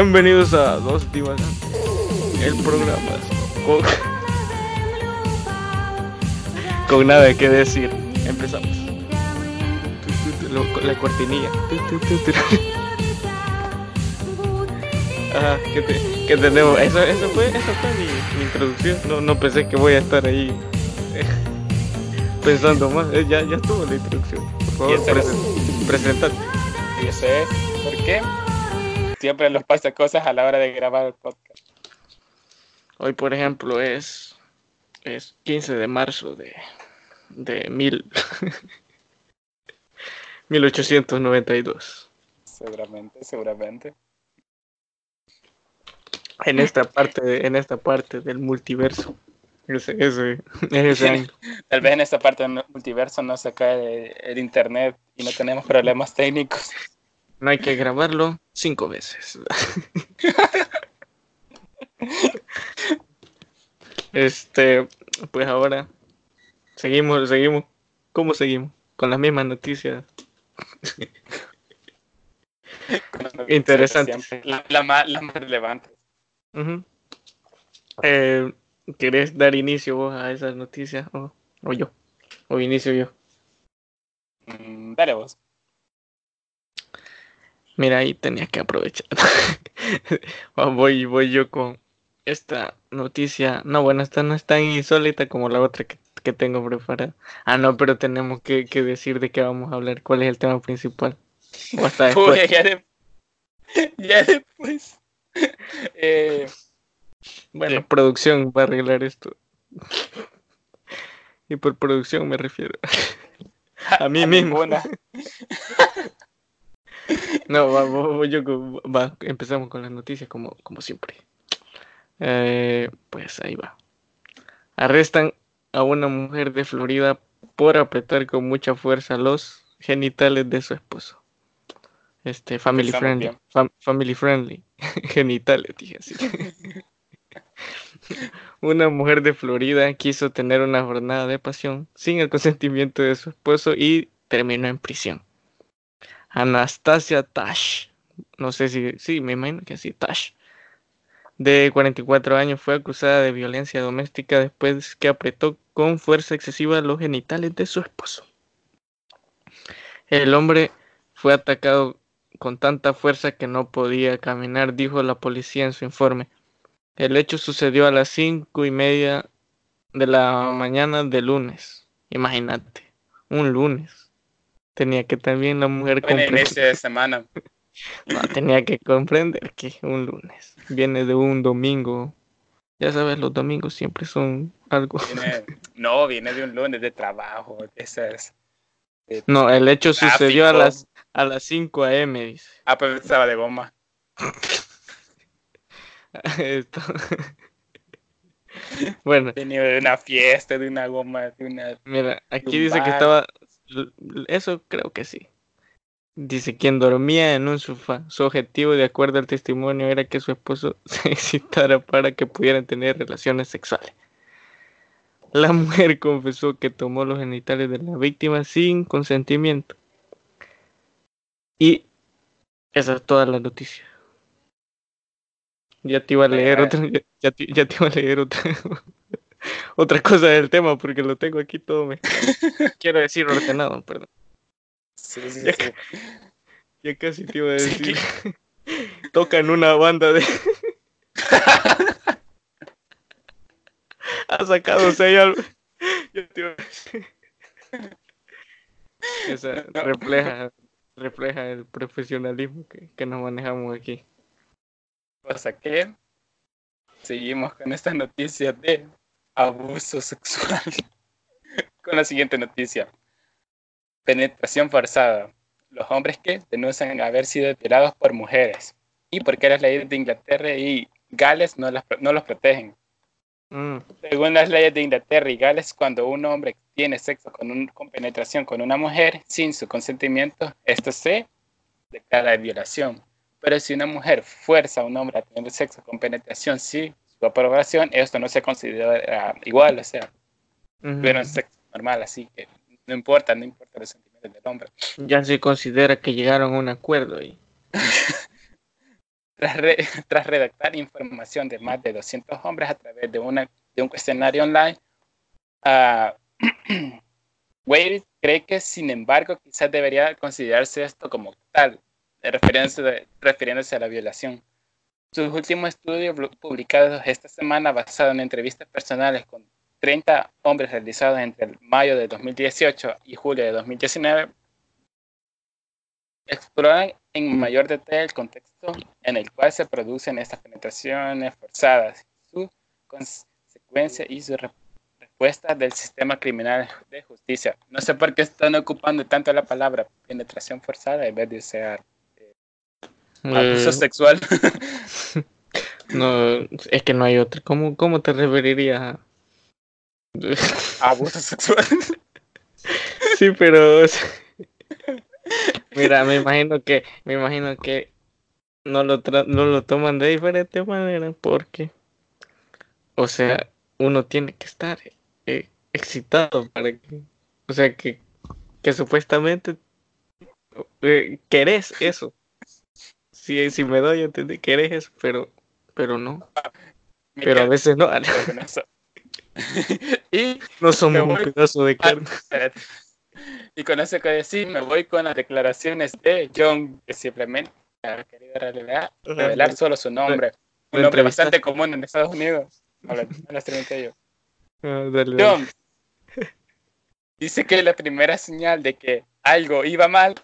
Bienvenidos a Dos Divagantes, el programa con, con nada que decir. Empezamos. La cortinilla. Ajá, ¿qué, te- qué tenemos? Eso, eso fue, eso fue mi, mi introducción. No, no pensé que voy a estar ahí eh, pensando más. Eh, Ya, ya estuvo la introducción. Por favor, presen- presentate. Y eso es porque siempre nos pasa cosas a la hora de grabar el podcast. Hoy, por ejemplo, es, es 15 de marzo de, de mil, 1892. Seguramente, seguramente. En esta parte, de- en esta parte del multiverso. Ese, ese, es ese año. Tal vez en esta parte del multiverso no se cae el internet y no tenemos problemas técnicos. No hay que grabarlo cinco veces. Este, pues ahora seguimos, seguimos. ¿Cómo seguimos? Con las mismas noticias. Interesante. La, la más, la más relevante. Eh, ¿Querés dar inicio vos a esas noticias? O, o yo. O inicio yo. Mm, dale vos. Mira, ahí tenía que aprovechar. Voy, voy yo con esta noticia. No, bueno, esta no es tan insólita como la otra que, que tengo preparada. Ah, no, pero tenemos que, que decir de qué vamos a hablar. ¿Cuál es el tema principal? O hasta después. Uy, ya, de- ya después. Eh, Bueno, producción va a arreglar esto. Y por producción me refiero. A mí mismo. ninguna. No, va, va- voy yo va, empezamos con las noticias como, como siempre. Eh, pues ahí va. Arrestan a una mujer de Florida por apretar con mucha fuerza los genitales de su esposo. Este, family Empezamos friendly. fam- family friendly. genitales, dije así. Una mujer de Florida quiso tener una jornada de pasión sin el consentimiento de su esposo y terminó en prisión. Anastasia Tash, no sé si, sí, me imagino que sí, Tash, de 44 años, fue acusada de violencia doméstica después que apretó con fuerza excesiva los genitales de su esposo. El hombre fue atacado con tanta fuerza que no podía caminar, dijo la policía en su informe. El hecho sucedió a las cinco y media de la mañana de lunes. Imagínate, un lunes. Tenía que también la mujer Buen comprender, inicio de semana. no, tenía que comprender que un lunes viene de un domingo. Ya sabes, los domingos siempre son algo. Viene- no, viene de un lunes de trabajo. Esa es. de- No, el hecho sucedió a las a las 5 a.m. dice. Ah, pero estaba de goma. Esto. bueno, Venía de una fiesta, de una goma, de una. Mira, aquí dice que estaba. Eso creo que sí. Dice quien dormía en un sofá. Su objetivo, de acuerdo al testimonio, era que su esposo se excitara para que pudieran tener relaciones sexuales. La mujer confesó que tomó los genitales de la víctima sin consentimiento. Y esa es toda la noticia. Ya te iba a leer otra, ya, ya te, ya te iba a leer otra, otra cosa del tema porque lo tengo aquí todo mezclado. Quiero decir ordenado, perdón. Sí, sí, Ya sí. Ya casi te iba a Sí, decir. Tocan una banda de. ha sacado seis álbumes. Ya te iba a decir. Esa refleja, refleja el profesionalismo que, que nos manejamos aquí. Cosa que seguimos con esta noticia de abuso sexual. con la siguiente noticia. Penetración forzada. Los hombres que denuncian haber sido violados por mujeres. Y porque las leyes de Inglaterra y Gales no, las, no los protegen. Mm, Según las leyes de Inglaterra y Gales, cuando un hombre tiene sexo con, un- con penetración con una mujer sin su consentimiento, esto se declara violación. Pero si una mujer fuerza a un hombre a tener sexo con penetración sin su aprobación, esto no se considera igual, o sea, tuvieron sexo normal, así que no importa, no importa los sentimientos del hombre. Ya se considera que llegaron a un acuerdo y Tras, tras, redactar información de más de 200 hombres a través de, una, de un cuestionario online, uh, Wade cree que, sin embargo, quizás debería considerarse esto como tal, refiriéndose, refiriéndose a la violación. Sus últimos estudios publicados esta semana, basados en entrevistas personales con 30 hombres realizados entre mayo de 2018 y julio de 2019, exploran en mayor detalle el contexto en el cual se producen estas penetraciones forzadas, su consecuencia y su respuesta del sistema criminal de justicia. No sé por qué están ocupando tanto la palabra penetración forzada en vez de usar abuso sexual. no, es que no hay otro. ¿Cómo, cómo te referirías a abuso sexual? sí, pero Mira, me imagino que, me imagino que no lo, no lo toman de diferente manera porque, o sea, uno tiene que estar eh, excitado para que, o sea, que, que supuestamente eh, querés eso. Si, si me doy a entender, querés eso, pero, pero no. Pero a veces no. y no somos un pedazo de carne. Y con eso que decir, me voy con las declaraciones de John, que simplemente ha querido revelar, revelar solo su nombre. Un nombre bastante común en Estados Unidos. Ahora, yo. Ah, John dice que la primera señal de que algo iba mal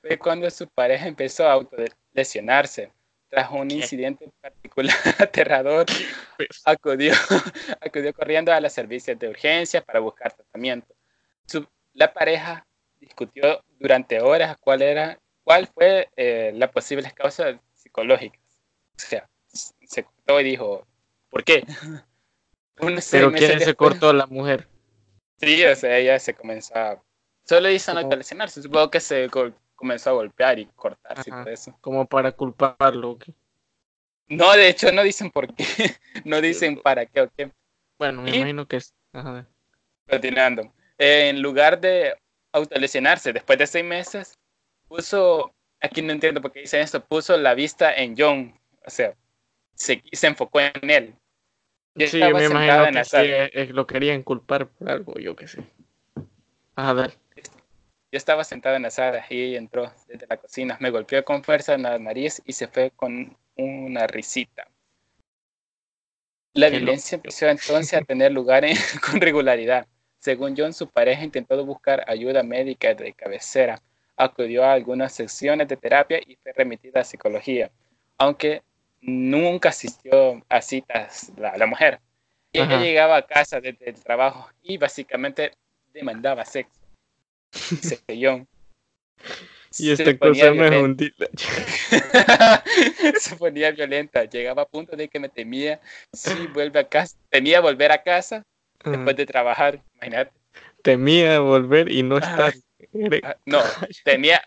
fue cuando su pareja empezó a autolesionarse. Tras un incidente particular aterrador, pues. acudió, acudió corriendo a los servicios de urgencia para buscar tratamiento. Su, la pareja discutió durante horas cuál era, cuál fue eh, la posible causa psicológica. O sea, se cortó y dijo, ¿por qué? Pero quién se cortó la mujer. Sí, o sea, ella se comenzó a... Solo hizo no lesionarse, supongo que se comenzó a golpear y cortarse y todo eso. Como para culparlo. No, de hecho no dicen por qué, no dicen para qué o qué. Bueno, me imagino que es... Continuando. en lugar de autolesionarse después de seis meses, puso, aquí no entiendo por qué dice esto, puso la vista en John, o sea, se, se enfocó en él. sí, yo me imagino que sí, eh, lo querían culpar por algo, yo qué sé. A ver. Yo estaba sentado en la sala y ella entró desde la cocina, me golpeó con fuerza en la nariz y se fue con una risita. La violencia empezó entonces a tener lugar con regularidad. Según John, su pareja intentó buscar ayuda médica de cabecera, acudió a algunas secciones de terapia y fue remitida a psicología, aunque nunca asistió a citas la, la mujer. ella llegaba a casa desde el trabajo y básicamente demandaba sexo. John. Y esta cosa me hundida. se ponía violenta. Llegaba a punto de que me temía si vuelve a casa, temía volver a casa después de trabajar, imagínate. Temía volver y no estar. Ah, no, tenía.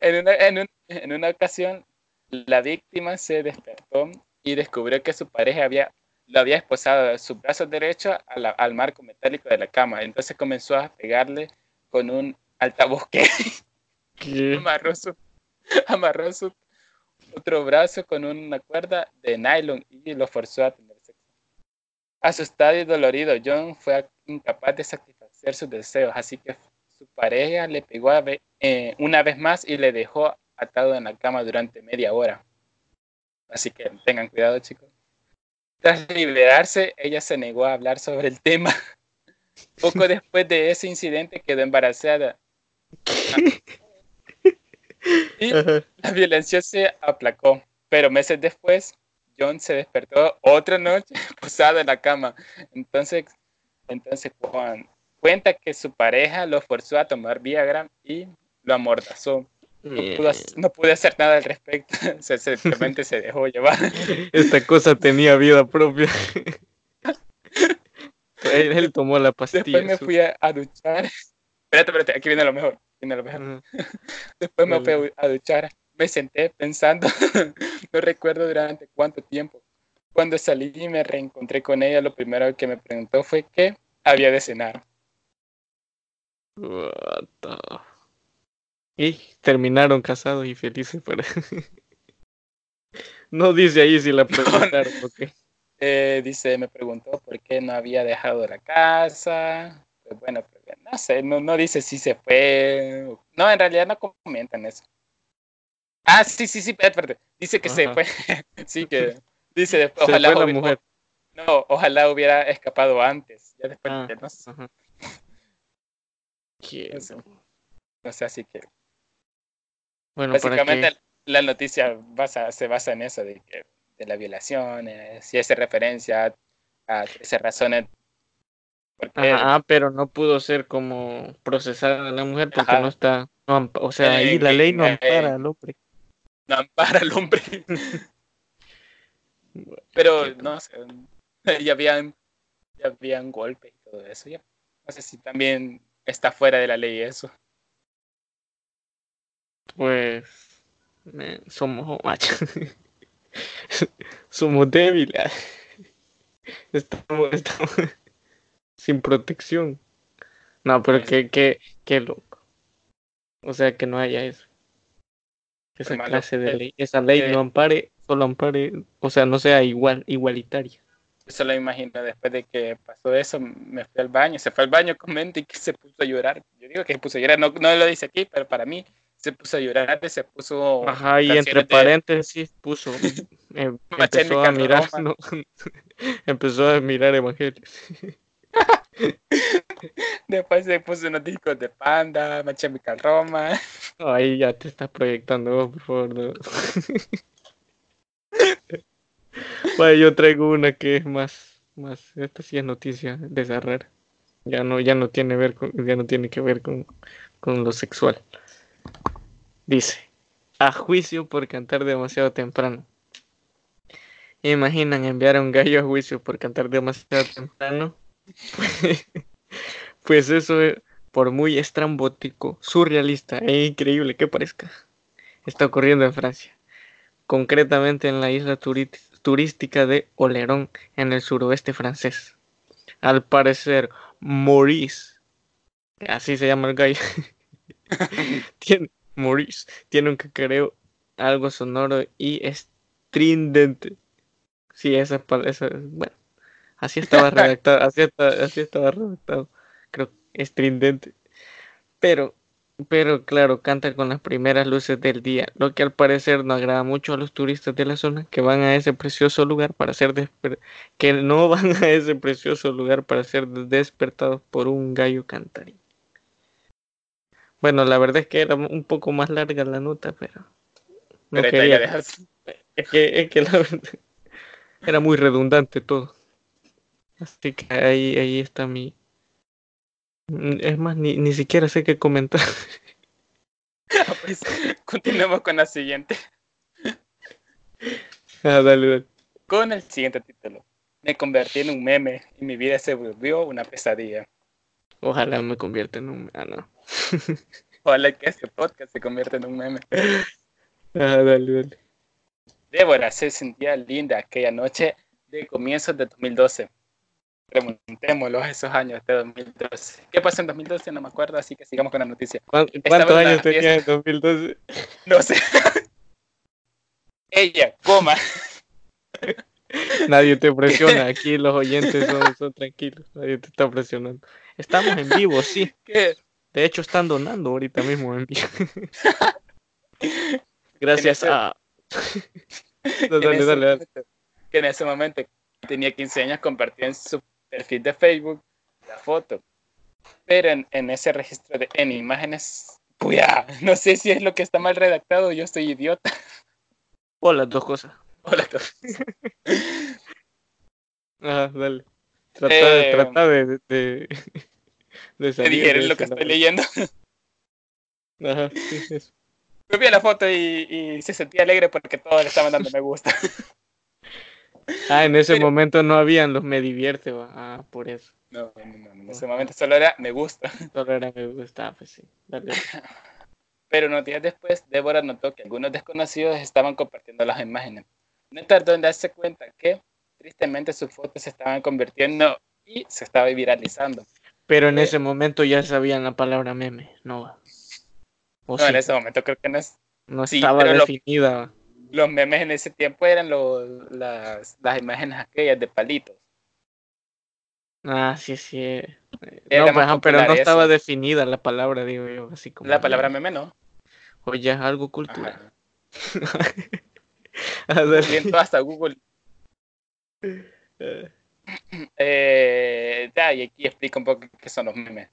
en, una, en, en, una ocasión, la víctima se despertó y descubrió que su pareja había, lo había esposado de su brazo derecho al marco metálico de la cama. Entonces comenzó a pegarle con un altavoz que amarró su, amarró su otro brazo con una cuerda de nylon y lo forzó a tener sexo. Asustado y dolorido, John fue incapaz de satisfacer sus deseos, así que su pareja le pegó eh, una vez más y le dejó atado en la cama durante media hora. Así que tengan cuidado, chicos. Tras liberarse, ella se negó a hablar sobre el tema. Poco después de ese incidente quedó embarazada. Y la violencia se aplacó, pero meses después, John se despertó otra noche posado en la cama. Entonces, entonces Juan cuenta que su pareja lo forzó a tomar Viagra y lo amordazó. No pude, hacer nada al respecto, simplemente se dejó llevar. Esta cosa tenía vida propia. él, tomó la pastilla. Después me fui a, a duchar. Espérate, espérate, aquí viene lo mejor. Después me fui a duchar, me senté pensando, no recuerdo durante cuánto tiempo. Cuando salí y me reencontré con ella, lo primero que me preguntó fue qué había de cenar. What Y terminaron casados y felices. Pero... no dice ahí si la preguntaron o qué. Eh, dice, me preguntó por qué no había dejado la casa. Pues bueno, pues, no sé, no, no dice si se fue. No, en realidad no comentan eso. Ah, sí, sí, sí, espérate. Dice que se fue. sí, que dice después, Se ojalá, fue la hubiera- mujer. no, ojalá hubiera escapado antes. Ya después, Ah, no sé. No sé, así que Bueno, para básicamente que la noticia basa, se basa en eso, de que de la violación, eh, si hace referencia a, a 13 razones. Porque Ajá, ah, pero no pudo ser como procesada la mujer porque Ajá. no está, no o sea, ahí Eh, la ley no eh, ampara al hombre. no ampara al hombre. Pero no sé, ya habían, ya habían golpes y todo eso. Ya. No sé si también está fuera de la ley eso. Pues eh, somos machos. somos débiles. Estamos, estamos sin protección. No, pero qué, qué, qué loco. O sea, que no haya eso. Esa malo. clase de Eh, ley. Esa ley eh, no ampare, solo ampare, o sea, no sea igual, igualitaria. Eso lo imagino después de que pasó eso, me fui al baño, se fue al baño con mente y que se puso a llorar. Yo digo que se puso a llorar, no, no lo dice aquí, pero para mí se puso a llorar se puso... Ajá, y entre de- paréntesis puso, eh, My empezó a mirar, no, empezó a mirar evangelios. Después se puso unos discos de Panda, My Chemical Roma. Ahí ya te estás proyectando, vos, por favor. no. Bueno, yo traigo una que es más, más, esta sí es noticia de esa rara. Ya no, ya no tiene ver con, ya no tiene que ver con, con lo sexual. Dice, a juicio por cantar demasiado temprano. Imaginan enviar a un gallo a juicio por cantar demasiado temprano. pues eso, por muy estrambótico, surrealista e increíble que parezca, está ocurriendo en Francia. Concretamente en la isla turística de Olerón, en el suroeste francés. Al parecer, Maurice, así se llama el gallo, tiene, Maurice, tiene un cacareo algo sonoro y estridente. Sí, esa, esa bueno, así estaba redactado, así, está- así estaba redactado, creo, estridente. Pero, pero claro, canta con las primeras luces del día, lo que al parecer no agrada mucho a los turistas de la zona que van a ese precioso lugar para ser desper- que no van a ese precioso lugar para ser despertados por un gallo cantarín. Bueno, la verdad es que era un poco más larga la nota, pero no Pero quería. Es que, es que la verdad era muy redundante todo. Así que ahí, ahí está mi. Es más, ni, ni siquiera sé qué comentar. Pues, continuemos con la siguiente. Ah, dale, dale. Con el siguiente título. Me convertí en un meme y mi vida se volvió una pesadilla. Ojalá me convierta en un. Ah, no. Ojalá que este podcast se convierta en un meme. Ah, dale, dale. Débora se sentía linda aquella noche de comienzos de 2012. Preguntémoslo a esos años de 2012. ¿Qué pasó en 2012? No me acuerdo, así que sigamos con la noticia. ¿Cuán- Estaba ¿Cuántos años tenía en fiesta. 2012? No sé. Ella, coma. Nadie te presiona. Aquí los oyentes son, son tranquilos. Nadie te está presionando. Estamos en vivo, sí. ¿Qué? De hecho, están donando ahorita mismo en vivo. Gracias ese- a. que en dale, ese dale, dale. momento- que en ese momento tenía 15 años, compartí en su perfil de Facebook la foto. Pero en, en ese registro de en imágenes, puya, no sé si es lo que está mal redactado o yo estoy idiota. O las dos cosas. Hola a todos. Ajá, dale. Trata, de, Eh, trata de, de, de salir dijeron de lo que estoy leyendo. Ajá, sí, eso. Me vi la foto y, y se sentía alegre porque todos le estaban dando me gusta. Ah, en ese Pero- momento no habían los me divierte, va. Ah, por eso. No, no, no, en ese momento solo era me gusta. Solo era me gustaba, pues sí. Dale. Pero unos días después, Débora notó que algunos desconocidos estaban compartiendo las imágenes. No tardó en darse cuenta que, tristemente, sus fotos se estaban convirtiendo y se estaba viralizando. Pero en Eh. ese momento ya sabían la palabra meme, no. O No, sí, en ese momento creo que no es. no sí, estaba definida. Los memes en ese tiempo eran los, las, las imágenes aquellas de palitos. Ah, sí, sí. Era No, pues, pero no estaba eso. definida la palabra, digo yo, así como. La palabra meme no. Oye, es algo cultural. Ajá. A ver, Viendo hasta Google. Eh, ya, y aquí explica un poco qué son los memes.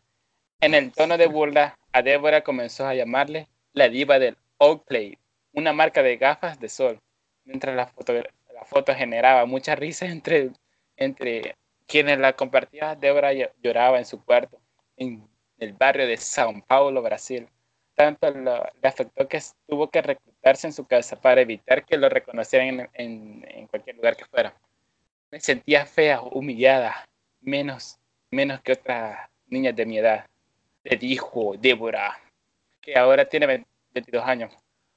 En el tono de burla, a Débora comenzó a llamarle la diva del Oakley, una marca de gafas de sol, mientras la foto, la foto generaba mucha risa entre, entre quienes la compartían. Débora ll- lloraba en su cuarto en el barrio de São Paulo, Brasil. Tanto lo- le afectó que tuvo que reclutarse en su casa para evitar que lo reconocieran en- en- en cualquier lugar que fuera me sentía fea, humillada, menos, menos que otras niñas de mi edad. Le dijo Débora, que ahora tiene 20 22 años.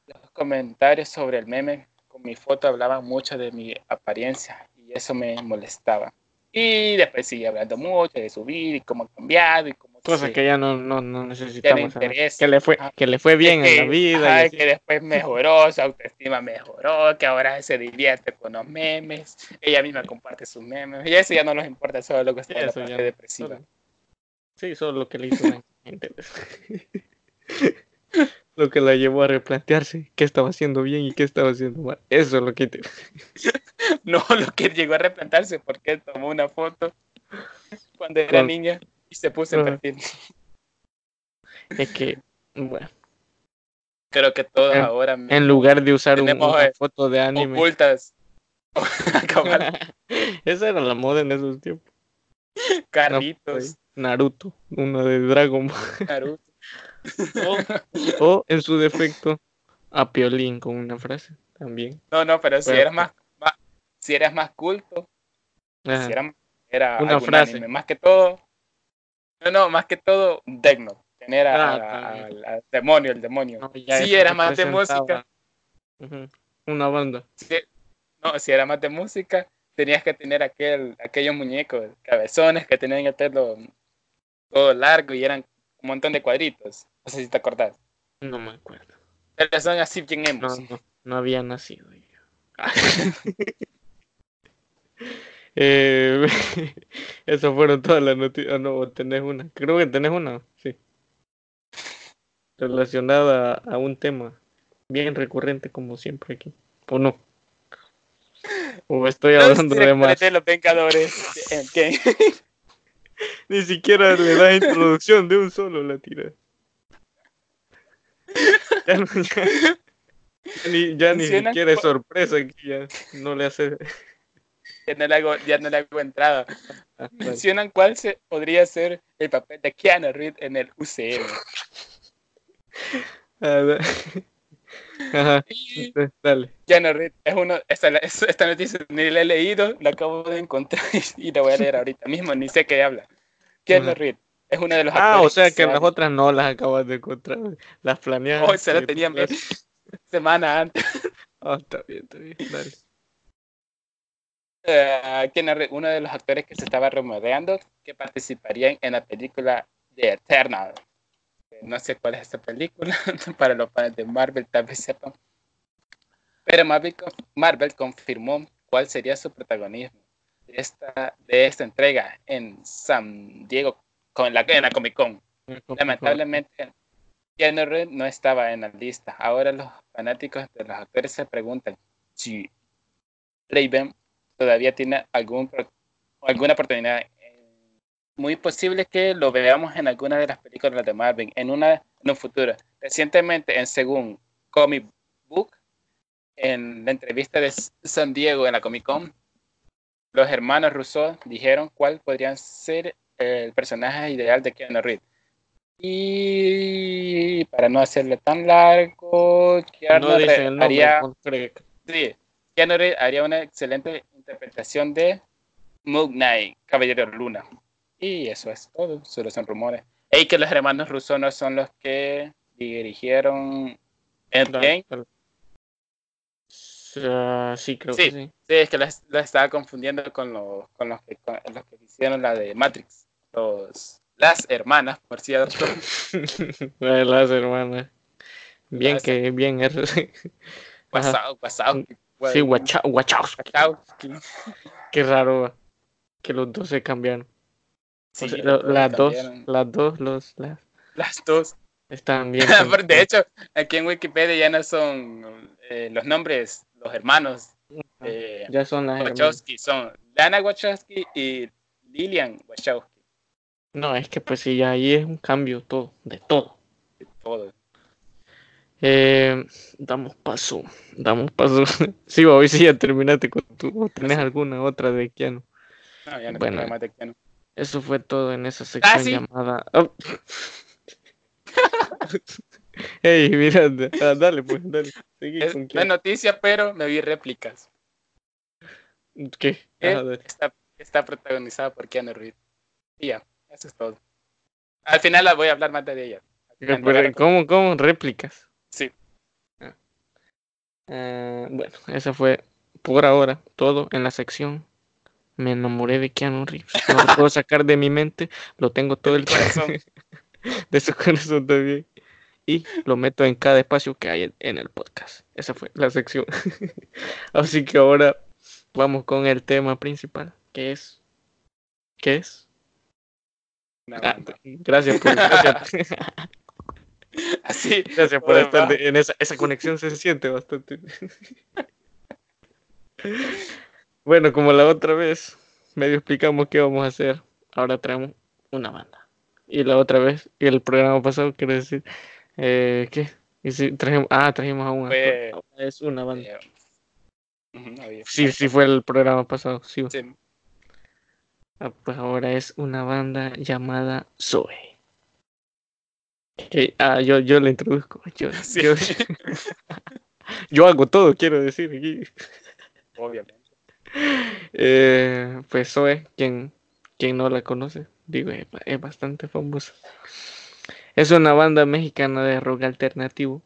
Los comentarios sobre el meme con mi foto hablaban mucho de mi apariencia y eso me molestaba. Y después sigue hablando mucho de su vida y cómo ha cambiado y cómo Cosas que ya no, no, no necesitamos. Que le fue, que le fue bien en la vida. ajá, y así. que después mejoró, su autoestima mejoró, que ahora se divierte con los memes, ella misma comparte sus memes, y eso ya no nos importa, solo lo que está en la ya depresiva. solo- Sí, solo lo que le hizo lo que la llevó a replantearse qué estaba haciendo bien y qué estaba haciendo mal. Eso es lo que te... No lo que llegó a replantarse porque tomó una foto cuando era Con- niña y se puso en perfil. Es que, bueno, Creo que todos En- ahora en lugar de usar un- una eh, foto de anime, ocultas. Esa era la moda en esos tiempos. No, carritos, pues, Naruto, uno de Dragon Ball. Naruto. O, o, en su defecto, a Piolín con una frase también. No, no, pero si eras más, más- si eras más culto, si era, era Una frase. anime, más que todo, no, no, más que todo, Death Note, tener a- Ah, al, al demonio, el demonio. No, eso era más de música, Una banda. no, si era más de música, tenías que tener aquel, aquellos muñecos cabezones que tenían el pelo todo largo y eran un montón de cuadritos. No sé si te acordás. No me acuerdo. Pero son así bien No, no, no había nacido yo. eh, esas fueron todas las noticias. no, tenés una. Creo que tenés una, sí. Relacionada a un tema bien recurrente como siempre aquí. ¿O no? O estoy Los hablando de más. de los Vengadores. que- Ni siquiera le das introducción de un solo la tira. Ya, no- ya- ya ni, ya ni siquiera es sorpresa aquí, ya no le hace. Ya, no le hago, ya no le hago entrada. Ah. Mencionan cuál se, podría ser el papel de Keanu Reeves en el UCM. Ah, Ajá, Y dale. Keanu Reeves es uno, esta, es- esta noticia ni la he leído, la acabo de encontrar y la voy a leer ahorita mismo, ni sé qué habla. Keanu Ajá. Reeves es uno de los Ah, actores o sea que las otras no las acabas de encontrar. Las planeadas. Oh, se la tenía Las- semana antes. Ah, está bien, está bien. Dale. Eh, Keanu Reeves, uno de los actores que se estaba rumoreando que participarían en la película de Eternal. No sé cuál es esta película, para los fans de Marvel tal vez sepan. Pero Marvel, conf- Marvel confirmó cuál sería su protagonismo de esta, de esta entrega en San Diego, con la, en la Comic Con. Lamentablemente, Keanu Reeves no estaba en la lista. Ahora los fanáticos de los actores se preguntan si Raven todavía tiene algún, alguna oportunidad. Eh, Muy posible que lo veamos en alguna de las películas de Marvel en, una, en un futuro. Recientemente, en según Comic Book, en la entrevista de San Diego en la Comic Con, los hermanos Rousseau dijeron cuál podría ser el personaje ideal de Keanu Reeves. Y para no hacerlo tan largo, Keanu No dicen haría, sí, Keanu Reeves haría una excelente interpretación de Moon Knight, Caballero Luna. Y eso es todo, solo son rumores. Y que los hermanos Russo no son los que dirigieron Endgame. Ah, sí, creo Sí. que sí. Sí, es que los, los estaba confundiendo con, los con, los que, con los que hicieron la de Matrix. Los, las hermanas, por cierto. Las hermanas. Bien que, bien R. WhatsApp, Sí, Wachowski. Wachowski. Qué raro que los dos se cambiaron. Sí, O sea, los lo- dos las dos, las dos, los, las, Las dos. están bien. de hecho, aquí en Wikipedia ya no son eh, los nombres, los hermanos eh, ya son las hermanas. Wachowski, son Lana Wachowski y Lilian Wachowski. No, es que pues sí, ahí es un cambio todo, de todo. de Todo. Eh, damos paso, damos paso. sí, hoy sí ya terminaste con tu, tenés alguna otra de Keanu. No, ya no Bueno. más de no. Eso fue todo en esa sección sí. llamada. Oh. Ey, mira, ah, dale, pues, dale. Seguí Es con una Keanu. noticia, pero me vi réplicas. ¿Qué? Eh, Ajá, dale. está, está protagonizada por Keanu Reeves. Y ya, eso es todo. Al final la voy a hablar más de ella. Pero, ¿Cómo, cómo? Réplicas. Sí. Ah. Ah, bueno, esa fue por ahora todo en la sección. Me enamoré de Keanu Reeves. No lo puedo sacar de mi mente, lo tengo todo el corazón. de su corazón también. Y lo meto en cada espacio que hay en el podcast. Esa fue la sección. Así que ahora vamos con el tema principal, que es. ¿Qué es? Ah, gracias por, gracias, Así. gracias por estar va. en esa, esa conexión se siente bastante. Bueno, como la otra vez medio explicamos qué vamos a hacer, ahora traemos una banda. Y la otra vez, y el programa pasado, quiero decir, eh, ¿qué? Y si trajimos, ah, trajimos a un Fue-. Ahora es una banda. Eh, Sí, sí fue el programa pasado, sí. Sí. Ah, pues ahora es una banda llamada Zoe. Que- ah, yo, yo la introduzco. Yo, Sí, yo, yo hago todo, quiero decir aquí. obviamente. Eh, pues Zoe, quien, quien no la conoce, digo, es bastante famosa. Es una banda mexicana de rock alternativo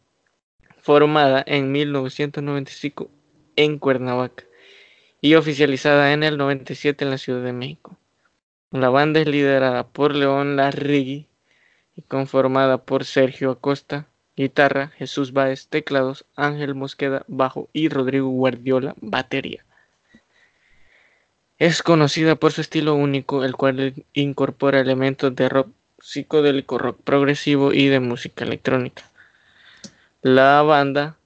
formada en 1995 en Cuernavaca y oficializada en el 97 en la Ciudad de México. La banda es liderada por León Larregui y conformada por Sergio Acosta, guitarra, Jesús Báez, teclados, Ángel Mosqueda, bajo y Rodrigo Guardiola, batería. Es conocida por su estilo único, el cual incorpora elementos de rock psicodélico, rock progresivo y de música electrónica. La banda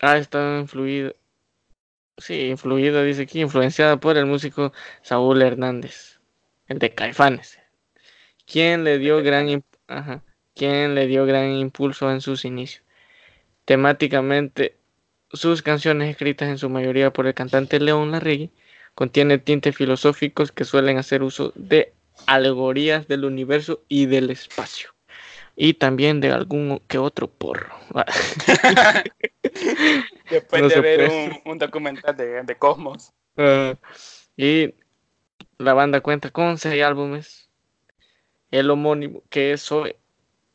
ha estado influida, sí, influida, dice aquí, influenciada por el músico Saúl Hernández, el de Caifanes, quien le dio gran, imp- ajá, quien le dio gran impulso en sus inicios. Temáticamente, sus canciones escritas en su mayoría por el cantante León Larregui contiene tintes filosóficos que suelen hacer uso de alegorías del universo y del espacio. Y también de algún que otro porro. Después No de ver un, un documental de, de Cosmos. Y la banda cuenta con seis álbumes. El homónimo que es Zoe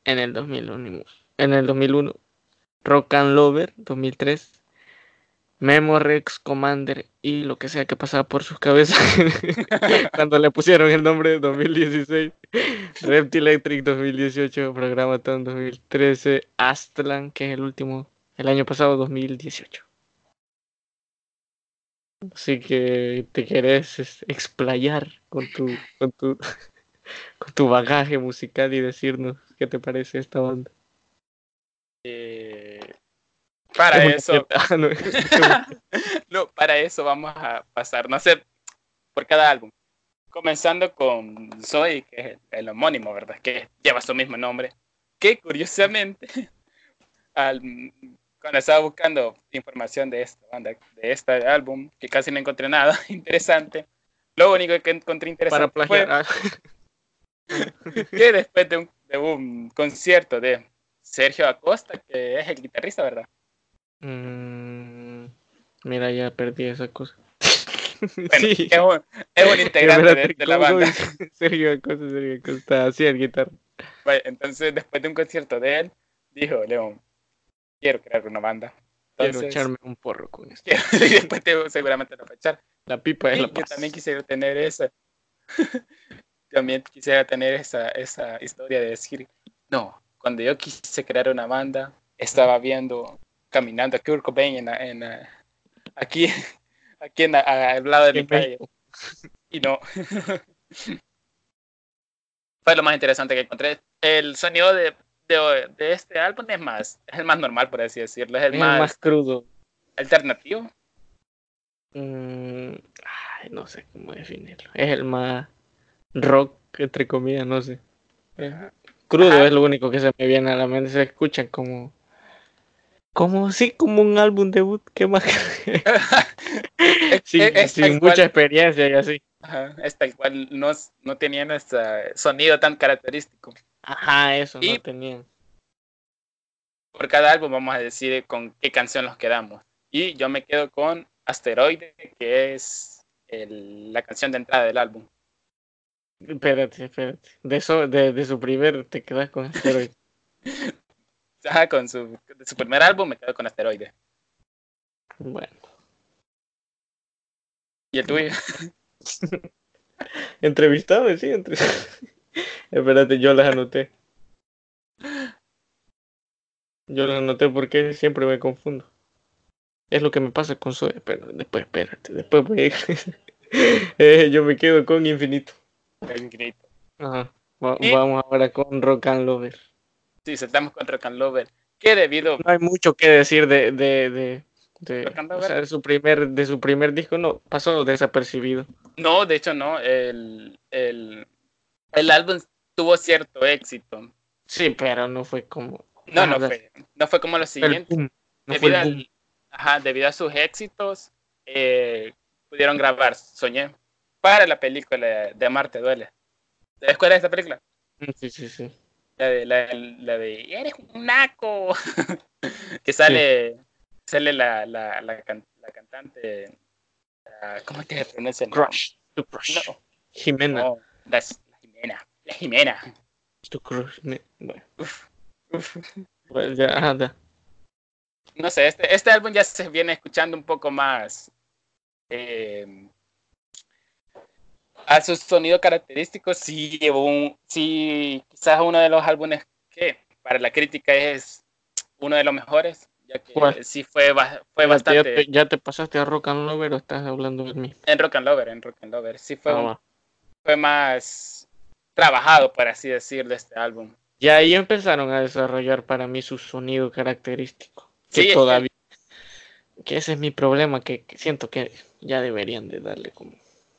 en el 2001. En el 2001. Rock and Lover 2003. Memo Rex Commander y lo que sea que pasaba por sus cabezas cuando le pusieron el nombre 2016. Reptil Electric 2018, Programa Ton 2013, Astlan, que es el último, el año pasado 2018. Así que te querés es, explayar con tu, con tu, con tu bagaje musical y decirnos qué te parece esta banda. Eh, para Es eso. Ah, no. no, para eso vamos a pasar, no sé, por cada álbum. Comenzando con Zoe, que es el, el homónimo, ¿verdad? Que lleva su mismo nombre. Que curiosamente, al, cuando estaba buscando información de esta banda, de este álbum, que casi no encontré nada interesante, lo único que encontré Para interesante fue plagiar. ah. que después de un, de un concierto de Sergio Acosta, que es el guitarrista, ¿verdad? Mm, mira, ya perdí esa cosa. Bueno, sí. es, un, es un integrante de, de la ¿cómo banda. Sergio Acosta, Sergio Acosta, así el guitarra. Entonces, después de un concierto de él, dijo, León, quiero crear una banda. Quiero Entonces, echarme un porro con esto. quiero- y después te, seguramente lo va a echar. La pipa es la yo paz. también quisiera tener esa. También quisiera tener esa, esa historia de decir, no, cuando yo quise crear una banda, estaba viendo, caminando a Kurt Cobain en, en aquí, aquí en al lado de mi calle. Y no. Fue lo más interesante que encontré. El sonido de, de, de este álbum es más, es el más normal, por así decirlo. Es el Es más, más crudo. alternativo. Mm, ay, no sé cómo definirlo. Es el más rock, entre comillas, no sé. Eh, Crudo Ajá. es lo único que se me viene a la mente. Se escucha como. Como, sí, como un álbum debut. ¿Qué más? Es- sin es- sin tal mucha cual. experiencia y así. Ajá, es tal cual, no, no tenían este sonido tan característico. Ajá, eso Y- no tenían. Por cada álbum vamos a decir con qué canción nos quedamos. Y yo me quedo con Asteroide, que es el- la canción de entrada del álbum. Espérate, espérate. De, eso, de, de su primer te quedas con Asteroid. Ajá, con su, de su primer álbum me quedo con Asteroide. bueno. ¿Y el tuyo? Entrevistado, sí. entre- Espérate, yo las anoté. Yo las anoté porque siempre me confundo. Es lo que me pasa con Zoe, pero después, espérate, después voy a... Eh, yo me quedo con Infinito. El Infinito. Ajá. Va- Y- Vamos ahora con Rock and Lover. Sí, saltamos con Rock and Lover. Que debido. No hay mucho que decir de, de, de, de- Rock and o Lover. sea, de su primer, de su primer disco, no, pasó desapercibido. No, de hecho, no. El, el, el álbum tuvo cierto éxito. Sí, pero no fue como... No, no fue. No fue como boom, no fue debido, al- ajá, debido a sus éxitos, eh, pudieron grabar Soñé para la película de, Marte Duele. ¿Te acuerdas de esta película? Mm, Sí, sí, sí. La de, la, la de Eres un naco. que sale, sale la, la, la, can- la cantante. ¿Cómo es se pronuncia? Crush. Tu crush. No, Jimena. no, la, Jimena. La Jimena. Tu crush. Bueno, Uf, uf. pues ya, ajá, da. no sé, este, este álbum ya se viene escuchando un poco más eh, a su sonido característico. Sí, llevó un, sí, quizás uno de los álbumes que para la crítica es uno de los mejores, ya que sí fue, fue ya, bastante te, ya te pasaste a Rock and Lover o estás hablando de mí. en Rock and Lover, en Rock and Lover. Sí fue, Ah, un- fue más trabajado, por así decirlo, este álbum. Y ahí empezaron a desarrollar para mí su sonido característico. Que Sí, es que- todavía. Que ese es mi problema, que siento que ya deberían de darle como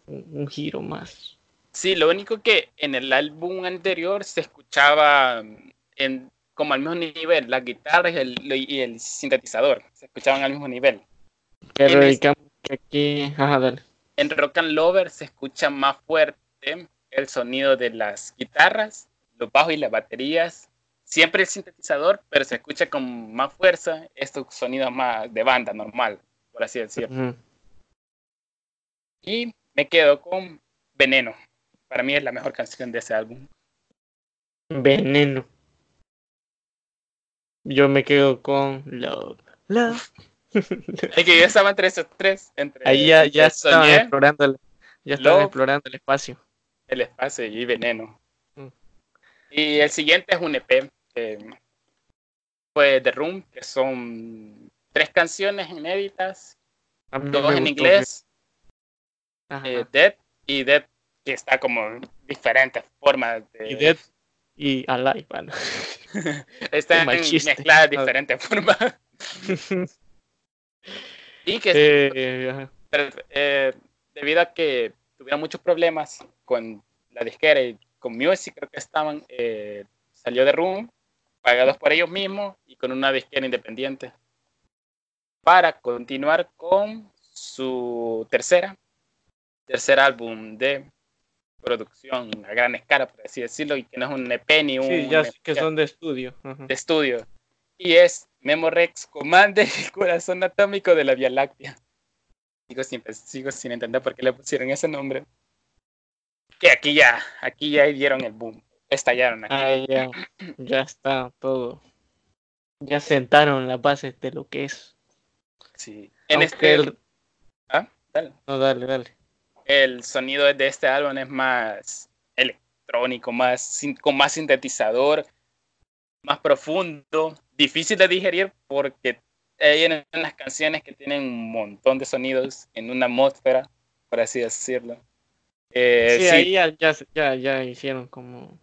un, un giro más. Sí, lo único que en el álbum anterior se escuchaba mm, en, como al mismo nivel, las guitarras y el, y el sintetizador se escuchaban al mismo nivel. Pero En digamos que aquí. Ajá, dale. En Rock and Lover se escucha más fuerte el sonido de las guitarras, los bajos y las baterías. Siempre el sintetizador, pero se escucha con más fuerza estos sonidos más de banda normal, por así decirlo. Ujú. Y me quedo con Veneno. Para mí es la mejor canción de ese álbum. Veneno. Yo me quedo con Love. Love. Es que yo estaba entre esos tres. Entre, Ahí ya, ya estaban Soñé, explorando el, ya estaban Love. explorando el espacio. el espacio y Veneno. Mm. Y el siguiente es un EP que fue The Room, que son tres canciones inéditas, dos en inglés. Eh, Dead y Dead, que está como diferentes formas de... y Dead y Alive. bueno. Están mezcladas de diferentes formas. y que Eh, eh, debido a que tuvieron muchos problemas con la disquera y con Music, creo que estaban, eh, salió de Room, pagados por ellos mismos y con una disquera independiente, para continuar con su tercera, tercer álbum de producción a gran escala, por así decirlo, y que no es un EP ni un Sí, ya sé que son de estudio. ajá. de estudio, y es Memorex Commander, el corazón atómico de la Vía Láctea. Sigo sin, sigo sin entender por qué le pusieron ese nombre. Que aquí ya, aquí ya dieron el boom. Estallaron aquí. Ah, ya, ya está todo. Ya sentaron las bases de lo que es. Sí. En Aunque este, el- ¿Ah? Dale. No, dale, dale. El sonido de este álbum es más electrónico, más con más sintetizador, más profundo, difícil de digerir porque hay unas canciones que tienen un montón de sonidos en una atmósfera, por así decirlo. Eh, sí, ahí ya, ya, ya, hicieron como,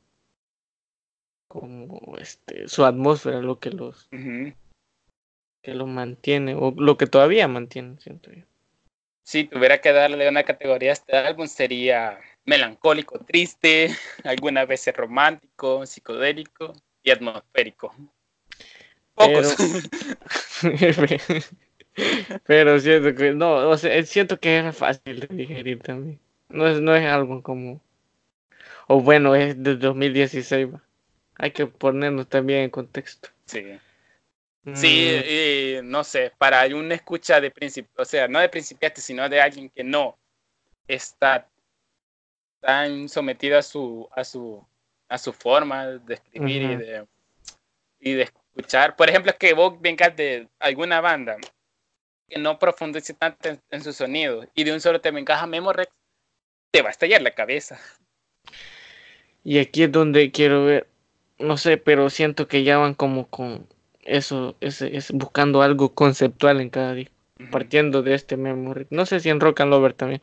como este, su atmósfera, lo que los, que lo mantiene, o lo que todavía mantiene, siento yo. Si tuviera que darle una categoría a este álbum sería melancólico, triste, algunas veces romántico, psicodélico y atmosférico. Pocos. Pero, siento que no, o sea, siento que es fácil de digerir también. No es, no es algo como. O bueno, es de 2016. Hay que ponernos también en contexto. Sí. Sí, mm. y, no sé, para una escucha de principio, o sea, no de principiante, sino de alguien que no está tan sometido a su, a su, a su forma de escribir y, de, y de escuchar. Por ejemplo, que vos vengas de alguna banda que no profundice tanto en, su sonido y de un solo te encaja Memorex, te va a estallar la cabeza. Y aquí es donde quiero ver, no sé, pero siento que ya van como con eso, ese, es buscando algo conceptual en cada disco, partiendo de este Memorex. No sé si en Rock and Lover también,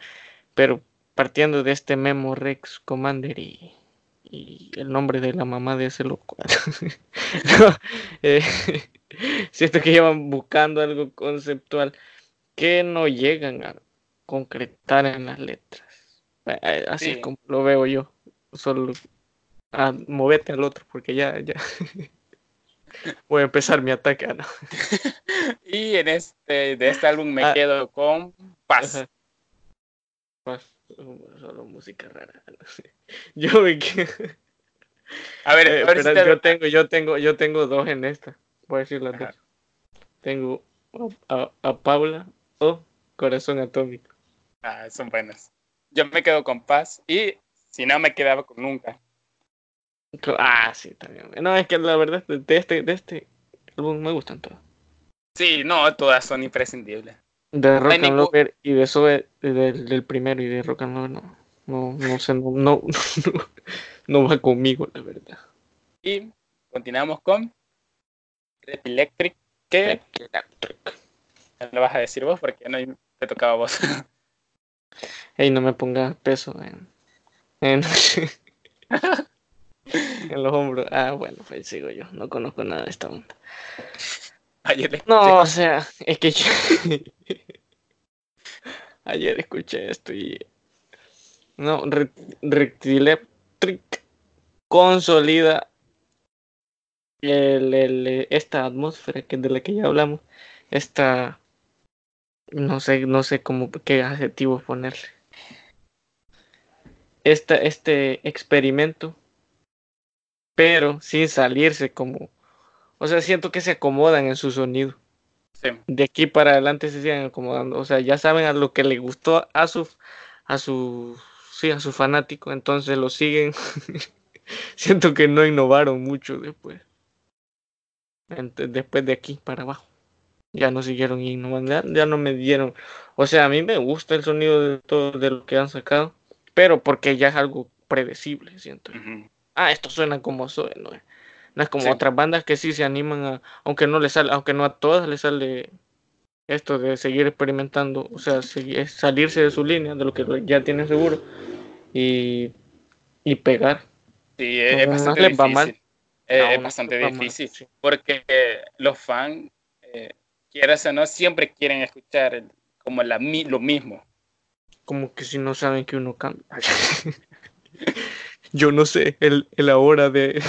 pero partiendo de este Memorex Commander y, y el nombre de la mamá de ese loco. Eh, siento que llevan buscando algo conceptual que no llegan a concretar en las letras. Eh, así es como lo veo yo. Solo a moverte al otro porque ya, ya voy a empezar mi ataque. ¿no? y en este, de este álbum me ah. quedo con Paz. Paz. Solo música rara. Yo me quedo... A ver, eh, yo tengo, yo tengo, yo tengo dos en esta. Voy a decir las dos. Tengo a, a, Paula o Corazón Atómico. Ah, son buenas. Yo me quedo con Paz y si no me quedaba con Nunca. Ah, sí, también. No, es que la verdad de este, de este álbum me gustan todas. Sí, no, todas son imprescindibles. De Rock and Lover y de eso del, primero y de Rock and Lover no, no, no sé, no, no, no, va conmigo, la verdad. Y continuamos con Red Electric, que lo vas a decir vos porque no te tocaba a vos. Ey, no me pongas peso en, en, en los hombros. Ah, bueno, pues sigo yo. No conozco nada de esta onda. Ayer no, o sea, es que yo... Ayer escuché esto y... No, Rectilectric consolida el, esta atmósfera que de la que ya hablamos. Esta... No sé, no sé cómo, qué adjetivo ponerle. Esta, este experimento, pero sin salirse como o sea, siento que se acomodan en su sonido. De aquí para adelante se siguen acomodando. O sea, ya saben a lo que le gustó a su, a su, sí, a su fanático, entonces lo siguen. siento que no innovaron mucho después. después de aquí para abajo. Ya no siguieron innovando, ya, no me dieron. O sea, a mí me gusta el sonido de todo de lo que han sacado, pero porque ya es algo predecible, siento. Ah, esto suena como suena. No es como otras bandas que sí se animan a, aunque no les sale, aunque no a todas les sale esto de seguir experimentando, o sea, salirse de su línea, de lo que ya tienen seguro, y, y pegar. Sí, es, bastante difícil. es bastante difícil, porque los fans, eh, quieras o no, siempre quieren escuchar como la, lo mismo. Como que si no saben que uno cambia. Yo no sé, el, el ahora de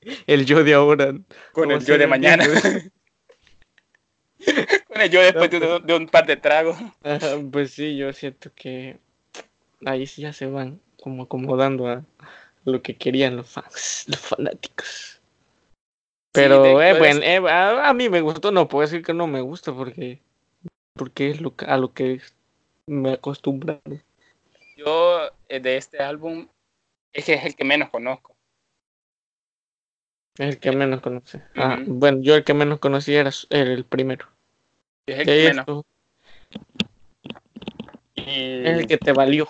el yo de ahora. Con el yo de mañana. Con el yo después de, un par de tragos. pues sí, yo siento que ahí sí ya se van como acomodando a lo que querían los fans, los fanáticos. Pero eh, bueno, eh, a, mí me gustó, no puedo decir que no me gusta porque porque es lo, a lo que me acostumbraron. Yo eh, de este álbum es que es el que menos conozco. El que menos conoce. Ah, bueno, yo el que menos conocía era, el primero. Es el que menos. Es el que te valió.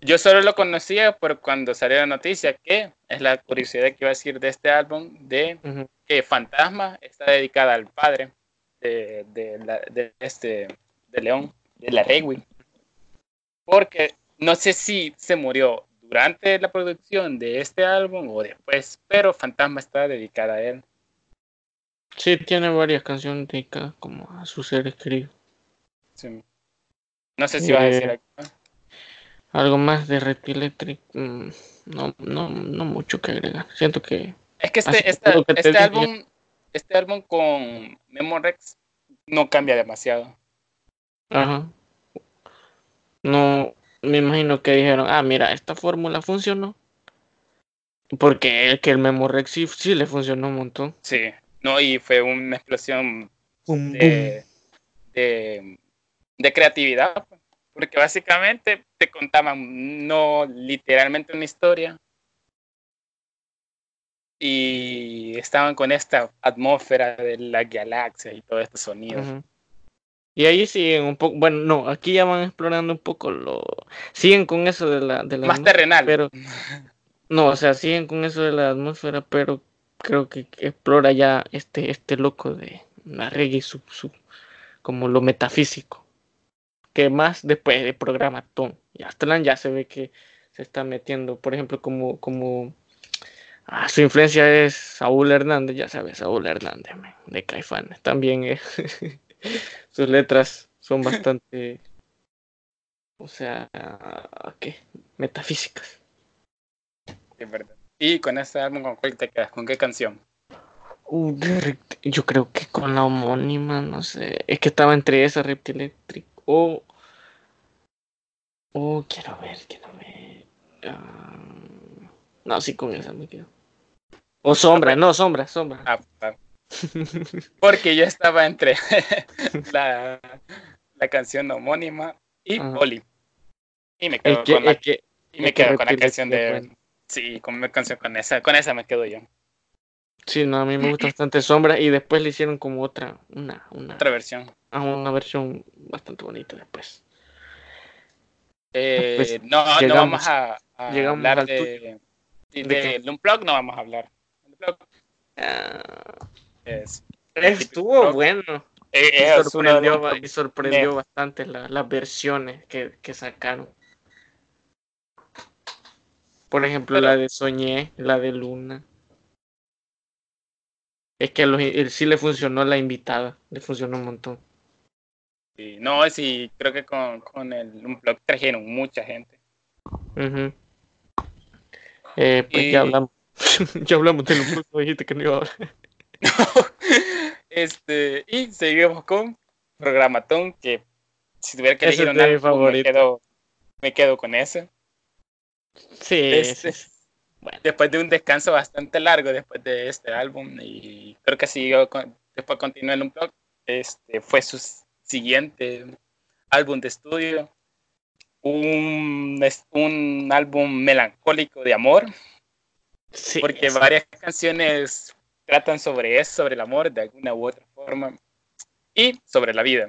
Yo solo lo conocía por cuando salió la noticia, que es la curiosidad que iba a decir de este álbum, de que Fantasma está dedicada al padre de, de, este, de León, de la Regui. Porque no sé si se murió durante la producción de este álbum o después, pero Fantasma está dedicada a él. Sí, tiene varias canciones dedicadas como a sus seres queridos. No sé si va a decir eh, algo. Algo más de Red Electric, mm, no, no, no mucho que agregar. Siento que. Es que este, este, este álbum, este álbum con Memorex no cambia demasiado. Ajá. No, me imagino que dijeron, ah, mira, esta fórmula funcionó. Porque el que el Memorex sí, sí le funcionó un montón. Sí, no, y fue una explosión de, de, creatividad. Pues, porque básicamente te contaban no literalmente una historia. Y estaban con esta atmósfera de la galaxia y todos estos sonidos. Y ahí siguen un poco, bueno, no, aquí ya van explorando un poco lo, siguen con eso de la, de la más terrenal, pero no, o sea, siguen con eso de la atmósfera, pero creo que explora ya este, este loco de la reggae, su, su, como lo metafísico, que más después de programa Tom y Aztlán ya se ve que se está metiendo, por ejemplo, como, como ah, su influencia es Saúl Hernández, ya sabes, Saúl Hernández, de Caifanes, también es, sus letras son bastante, o sea, ¿qué? Metafísicas. Es verdad. ¿Y con este álbum con cuál te quedas? ¿Con qué canción? Uh, yo creo que con la homónima, no sé. Es que estaba entre esa Reptil Electric o. Oh, quiero ver, quiero ver. Ah, no, sí, con esa me quedo. O Sombra, no, Sombra, Sombra. Ah, ah. Porque yo estaba entre la, la, canción homónima y Oli. Y me quedo con la, y me quedo con la canción de. Sí, con mi canción con esa, con esa me quedo yo. Sí, no, a mí me gusta bastante Sombra y después le hicieron como otra, una, una otra versión. Ah, una versión bastante bonita después. Eh, pues, no, no vamos a, hablar de, de, de, no vamos a hablar. Ah, es, estuvo bueno. Eh, y sorprendió, y sorprendió bastante las versiones que, que sacaron. Por ejemplo, la de Soñé, la de Luna. Es que los, sí le funcionó la invitada, le funcionó un montón. Sí, no, sí, creo que con, con el blog trajeron mucha gente. eh, pues ya hablamos. ya hablamos del Unplug, dijiste que no iba a hablar. este, y seguimos con Programatón, que si tuviera que elegir un álbum, me quedo, me quedo con ese. Sí. Este, después de un descanso bastante largo después de este álbum y creo que siguió después continuó en un blog, este fue su siguiente álbum de estudio, un, un álbum melancólico de amor, porque varias canciones tratan sobre eso, sobre el amor de alguna u otra forma y sobre la vida.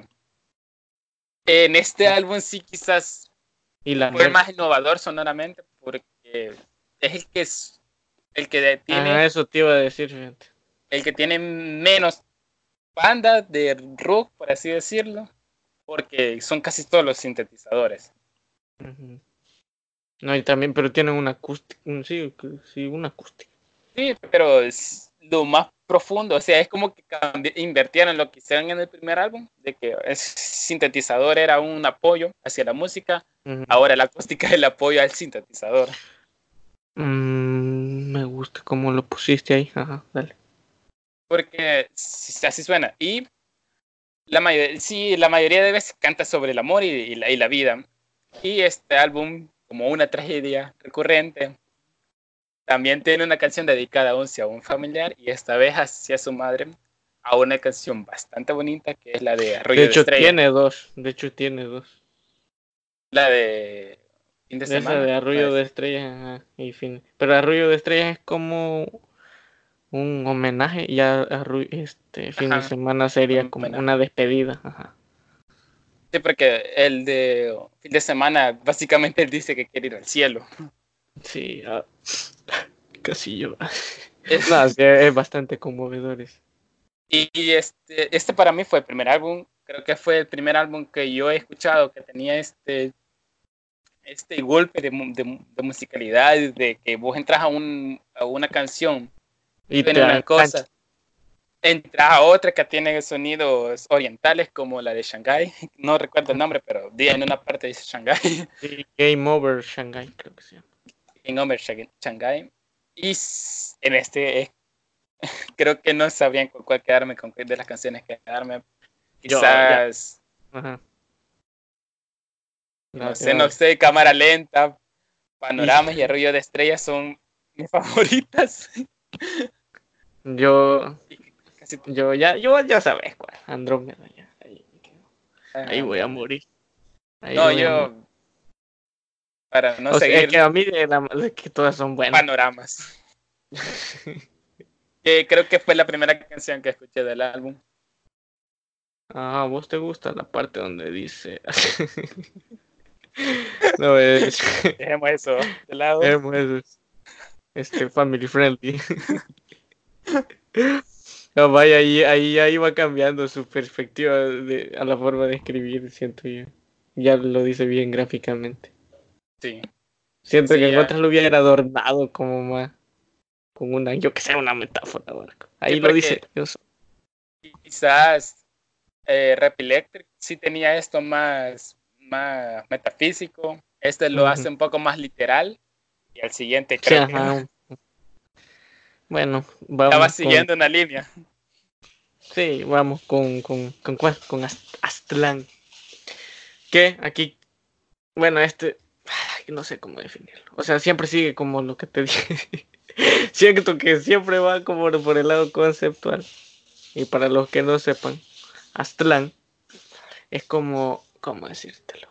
En este álbum sí quizás y la fue más innovador sonoramente porque es el que es el que tiene eso te iba a decir el que tiene menos bandas de rock por así decirlo porque son casi todos los sintetizadores. No y también pero tienen una acústica sí sí una acústica. Sí pero es lo más profundo o sea es como que invertieron lo que hicieron en el primer álbum de que el sintetizador era un apoyo hacia la música ahora la acústica es el apoyo al sintetizador Mm, me gusta cómo lo pusiste ahí. Ajá, dale. Porque así suena. Y la mayoría, sí, la mayoría de veces canta sobre el amor y, la, y la vida. Y este álbum, como una tragedia recurrente, también tiene una canción dedicada a un familiar y esta vez hacia su madre a una canción bastante bonita que es la de Arroyo de hecho, tiene dos. De hecho, tiene dos. La de de Esa de Arroyo de Estrellas y fin. Pero Arroyo de Estrellas es como un homenaje y ya este fin de semana sería como una despedida. Sí, porque el de fin de semana, básicamente él dice que quiere ir al cielo. Sí, ah, casi yo. No, sí, es bastante conmovedor. eso. Y este, este para mí fue el primer álbum, creo que fue el primer álbum que yo he escuchado que tenía este, este golpe de, de de musicalidad, de que vos entras a, un, a una canción Y te una cosa, entras a otra que tiene sonidos orientales como la de Shanghai, no recuerdo el nombre, pero di- en una parte dice Shanghai, Sí, Game Over Shanghai, creo que se llama. En Homer Shang- Shanghai, y en este eh, creo que no sabrían con cuál quedarme, con cuál de las canciones quedarme, Yo, quizás, Ajá. no sé, no sé, cámara lenta, panoramas y arroyo de estrellas son mis favoritas. Yo, Casi- yo ya, yo ya sabes cuál, Andrómeda, ya. Ahí, ahí voy a morir. Ahí No, a morir. Para no O seguir... que a mí eh, la- es que todas son buenas. panoramas. Que creo que fue la primera canción que escuché del álbum. Ah, ¿a vos te gusta la parte donde dice. no, es. Dejemos eso de lado. Eso Este, family friendly. No, vaya, ahí, ahí, ahí va cambiando su perspectiva de, a la forma de escribir, siento yo. Ya lo dice bien gráficamente. Sí. Siento Sí, que en ya. otras lo hubiera adornado como más. Con una, yo que sé, una metáfora. Ahí Sí, lo dice. sé. Quizás eh, Rap Electric sí tenía esto más, más metafísico. Este lo hace un poco más literal. Y al siguiente Sí, creo que. Bueno, vamos. estaba con- siguiendo una línea. Sí, vamos con, con, con cuál, con Aztlán. Que aquí, bueno, este, no sé cómo definirlo. O sea, siempre sigue como lo que te dije. Siento que siempre va como por el lado conceptual. Y para los que no sepan, Aztlán es como, ¿cómo decírtelo?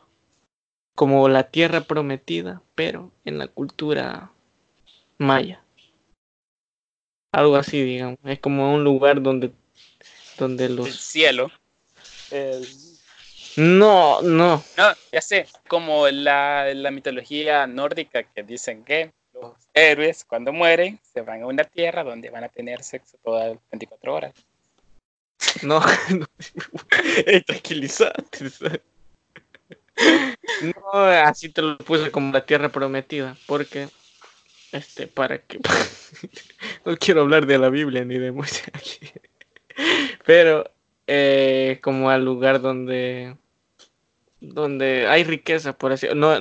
Como la tierra prometida, pero en la cultura maya. Algo así, digamos. Es como un lugar donde, donde El los... cielo. El- No, no. No, ya sé, como la, la mitología nórdica que dicen que los héroes cuando mueren se van a una tierra donde van a tener sexo todas las 24 horas. No, no. Tranquilízate. No, así te lo puse como la tierra prometida, porque este para que no quiero hablar de la Biblia ni de aquí. Pero eh, como al lugar donde donde hay riqueza, por así no,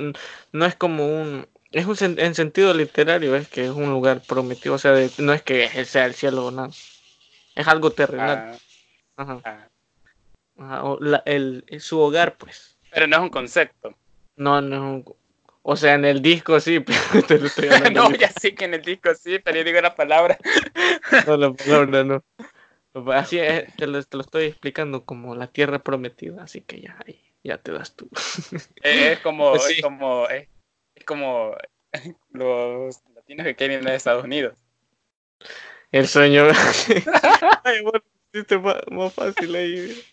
no es como un es un sen- en sentido literario, es que es un lugar prometido, o sea, de- no es que sea el cielo o nada. Es algo terrenal. Ah, Ajá. ah. Ajá, o la- el, su hogar, pues. Pero no es un concepto. No, no. es un- O sea, en el disco sí, pero te lo estoy hablando. no, ya sé que en el disco sí, pero yo digo la palabra. No, la palabra no. Así es, te lo, te lo estoy explicando como la tierra prometida, así que ya, ahí, ya te das tú. Eh, Es como, Pues sí. es como, es, es como los latinos que quieren ir a Estados Unidos. El sueño. Ay, bueno, hiciste más, fácil ahí.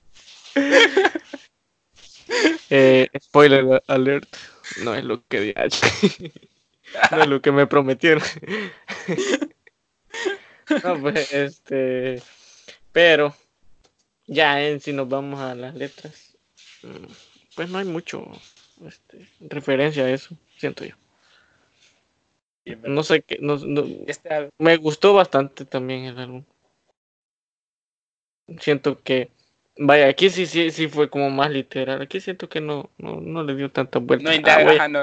Eh, spoiler alert. No es lo que dije. No es lo que me prometieron. No, pues, este. Pero, ya en si nos vamos a las letras, pues no hay mucho este, referencia a eso, siento yo. No sé qué. No, no- este- me gustó bastante también el álbum. Siento que. Vaya, aquí sí, sí, sí fue como más literal. Aquí siento que no, no, no le dio tanta vuelta. no Ah, indaga, voy a- ajá, no,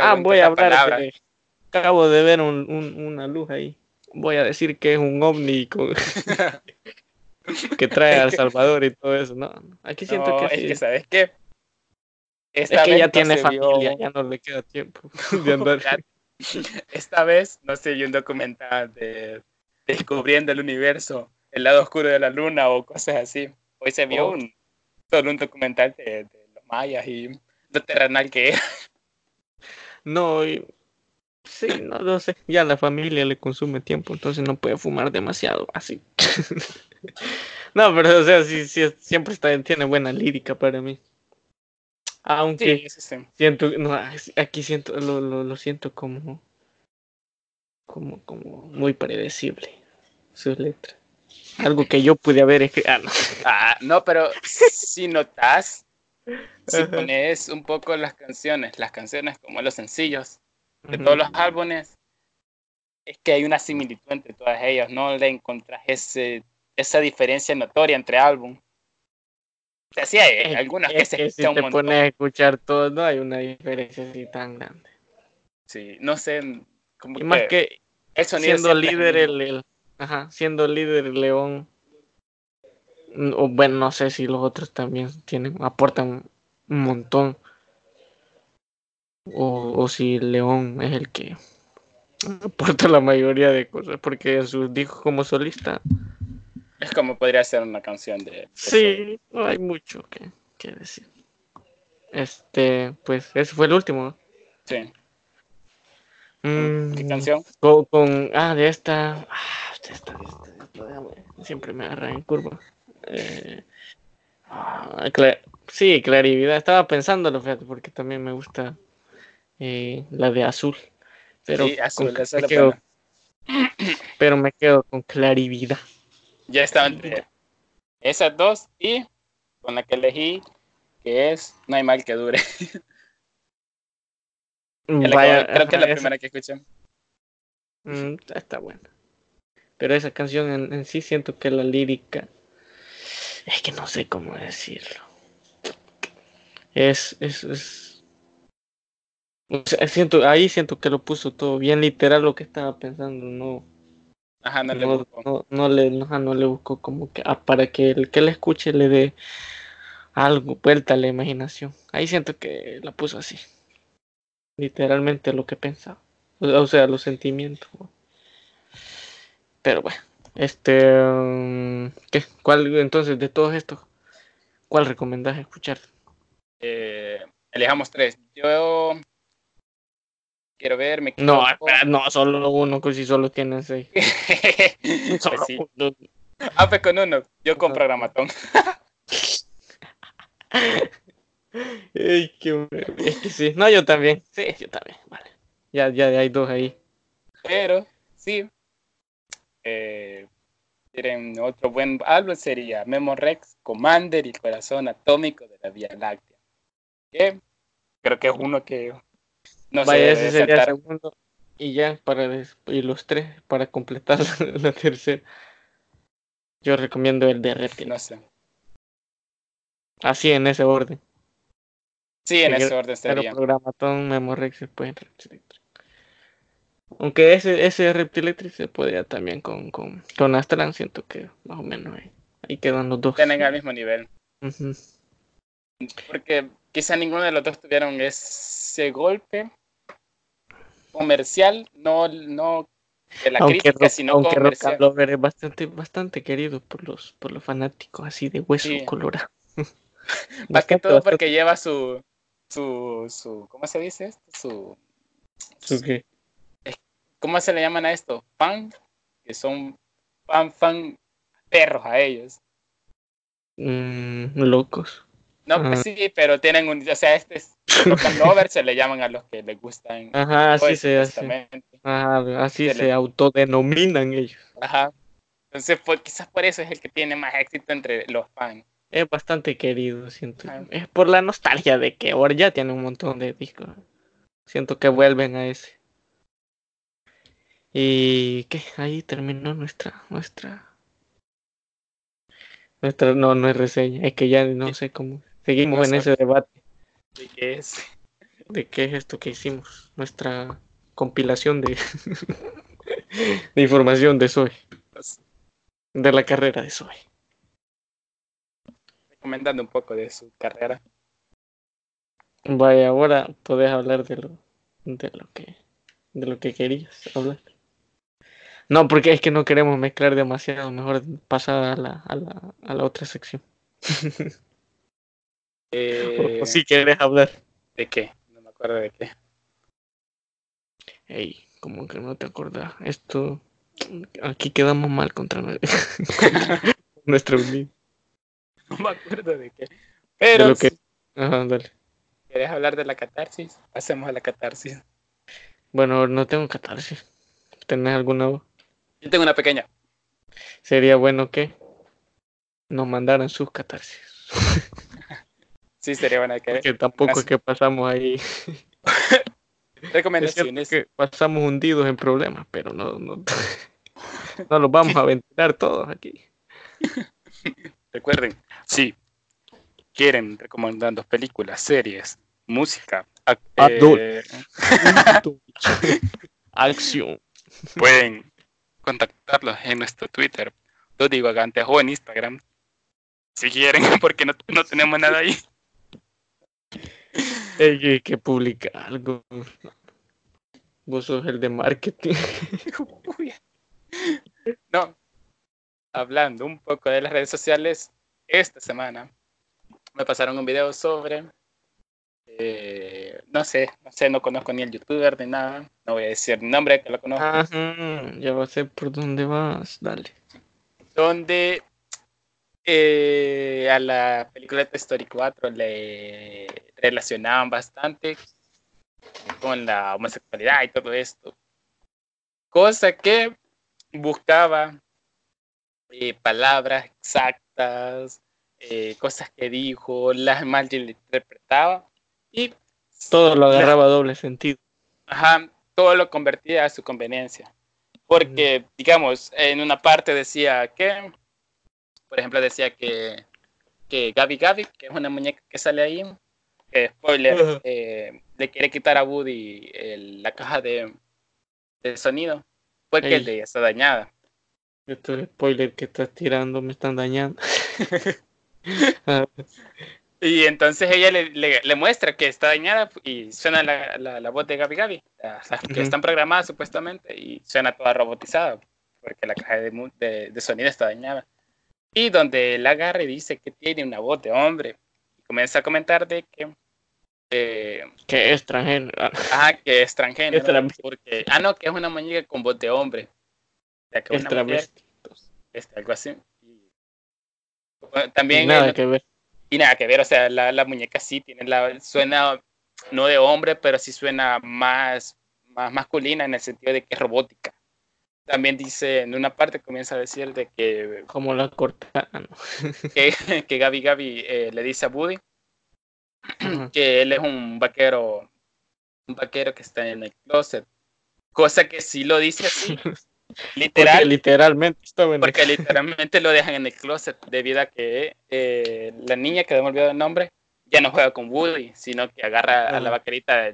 Ah, voy a hablar de... Acabo de ver un- un- una luz ahí. Voy a decir que es un ovni con- que trae a El Salvador y todo eso. No, aquí siento No, que es sí. que, ¿sabes qué? Es Esta que vez ya tiene familia, vio- ya no le queda tiempo de andar. Esta vez no se vio un documental de descubriendo el universo, el lado oscuro de la luna o cosas así. Hoy se vio Oh. un, solo un documental de, de los mayas y lo terrenal que era. No, y- sí, no lo sé. Ya la familia le consume tiempo, entonces no puede fumar demasiado, así. no, pero o sea, sí, sí, siempre está, tiene buena lírica para mí. Aunque Sí, sí, sí. siento, no, aquí siento, lo, lo, lo siento como, como, como muy predecible sus letras. Algo que yo pude haber escrito. Ah, no. Ah, no, pero si notas, si pones un poco las canciones, las canciones como los sencillos de todos los álbumes, es que hay una similitud entre todas ellas, no le encontrás ese, esa diferencia notoria entre álbum. O sea, sí hay algunas que es que si te pones a escuchar todo, no hay una diferencia así tan grande. Sí, no sé, como Y más que que el siendo líder el, el- ajá, siendo líder el León o bueno no sé si los otros también tienen aportan un montón o, o si León es el que aporta la mayoría de cosas porque en sus discos como solista Es como podría ser una canción de... sí no hay mucho que, que decir este pues ese fue el último. Sí. Mm, ¿Qué canción? Con, con- ah, de esta. Ah, de esta, de esta, de esta, déjame, Siempre me agarra en curva. Eh, ah, sí, clarividad. Estaba pensándolo, fíjate, porque también me gusta eh, la de azul. Pero, Sí, azul, con- esa me quedo, pero me quedo con clarividad. Ya estaba entre esas dos y con la que elegí, que es No hay mal que dure. Que- creo que es la esa- primera que escuché. mm, está buena. Pero esa canción en, en sí siento que la lírica. Es que no sé cómo decirlo. Es. es, es- siento, ahí siento que lo puso todo bien literal lo que estaba pensando. No, Ajá, no le no, busco. no, no le, no, no le buscó como que. ah, para que el que le escuche le dé algo, vuelta a la imaginación. Ahí siento que la puso así. Literalmente lo que pensaba. O, sea, los sentimientos. ¿no? Pero bueno, este. mm, ¿Qué? ¿Cuál, entonces, de todos estos, cuál recomendás escuchar? Eh, elijamos tres. Yo quiero ver, me No, espera, no, solo uno, que si solo tienen seis. Pues Solo sí. uno. Ah, pues con uno. Yo con programatón. Qué bueno. Es que sí. No, yo también. Sí, yo también. Vale. Ya, ya hay dos ahí. Pero sí. Eh, tienen otro buen álbum sería Memorex, Commander y corazón atómico de la Vía Láctea. Que creo que es uno que no Vaya, ese sería el segundo. Y ya, para y los tres, para completar la, tercera. Yo recomiendo el de Reptil. No sé. Así en ese orden. Sí, en ese orden Pero sería. Programatón, Memorex, después Electric. Aunque ese, ese Reptil Electric se podría también con, con, con Astran, siento que más o menos ahí, ahí quedan los dos. Tienen al mismo nivel. Porque quizá ninguno de los dos tuvieron ese golpe comercial, no, no de la aunque crítica, Rock, sino aunque Rock comercial. and Lover es bastante, bastante querido por los, por los fanáticos así de hueso Sí. colorado. Más que todo bastante. porque lleva su, su, su, ¿cómo se dice esto? Su, Su que- ¿cómo se le llaman a esto? Fan, que son fan, fan perros a ellos. mm, locos. No, pues sí, pero tienen un, o sea, este es lover, se le llaman a los que les gustan. Ajá, así pues, se hace. Ajá, así Se se, le- autodenominan ellos. Ajá. Entonces, pues, quizás por eso es el que tiene más éxito entre los fans. Es bastante querido, siento. Ajá. Es por la nostalgia de que ahora ya tiene un montón de discos. Siento que vuelven a ese. Y que ahí terminó nuestra, nuestra, nuestra, no, no es reseña, es que ya no sé cómo. Seguimos No en ese debate ¿De qué es? de qué es esto que hicimos, nuestra compilación de, de información de Zoe, de la carrera de Zoe. recomendando un poco de su carrera. Vaya, ahora podés hablar de lo, de lo que, de lo que querías hablar. No, porque es que no queremos mezclar demasiado, mejor pasar a la, a la, a la otra sección. Eh, si quieres hablar. ¿De qué? No me acuerdo de qué. Ey, como que no te acordás. Esto, aquí quedamos mal contra, nue- contra nuestra unidad. No me acuerdo de qué. De Pero lo que, ajá, dale. ¿Quieres hablar de la catarsis? Pasemos a la catarsis. Bueno, no tengo catarsis. ¿Tenés alguna? voz? Yo tengo una pequeña. Sería bueno que nos mandaran sus catarsis. Sí, sería buena que. Porque tampoco es que pasamos ahí. Es Recomendaciones. que pasamos hundidos en problemas, pero no, no, no los vamos a ventilar todos aquí. Recuerden, si quieren recomendando películas, series, música, ac- eh, Acción. pueden contactarlos en nuestro Twitter, Dos Divagantes, o en Instagram, si quieren, porque no, no tenemos nada ahí. Hay que, que publicar algo. Vos sos el de marketing. No. Hablando un poco de las redes sociales, esta semana me pasaron un video sobre. eh, no sé, no sé, no conozco ni el youtuber ni nada. No voy a decir nombre que lo conozco. Ajá, ya va a ser por dónde vas. Dale. Donde eh, a la película de Story 4 le relacionaban bastante con la homosexualidad y todo esto. Cosa que buscaba eh, palabras exactas, eh, cosas que dijo, las mal interpretaba y Todo lo agarraba a doble sentido. Ajá, todo lo convertía a su conveniencia. Porque, digamos, en una parte decía que, por ejemplo, decía que, que Gabi Gabi, que es una muñeca que sale ahí, spoiler, eh, le quiere quitar a Woody el- la caja de, de sonido, porque Ey. ella está dañada. Estos spoilers que estás tirando me están dañando. Ah, Y entonces ella le, le- le muestra que está dañada y suena la, la, la voz de Gabi Gabi, las, que Ujú. están programadas supuestamente, y suena toda robotizada, porque la caja de, de- de sonido está dañada. Y donde él agarra y dice que tiene una voz de hombre, y comienza a comentar de que, eh, que extranjero. Ah, ah, que es transgénero, porque, ah, no, que es una muñeca con voz de hombre. O sea, que es una mujer, extravestitos. este, algo así. Y, bueno, Y también nada el- que ver. y nada que ver, o sea, la, la muñeca sí tiene la, suena no de hombre, pero sí suena más, más masculina en el sentido de que es robótica. También dice, en una parte comienza a decir de que, Como la cortana. ¿no? que, que Gaby Gaby eh, le dice a Woody Ajá. que él es un vaquero, un vaquero que está en el closet. Cosa que sí lo dice así, Porque literal, literalmente en el- porque literalmente lo dejan en el closet debido a que eh, la niña que me olvidado el nombre ya no juega con Woody, sino que agarra a la vaquerita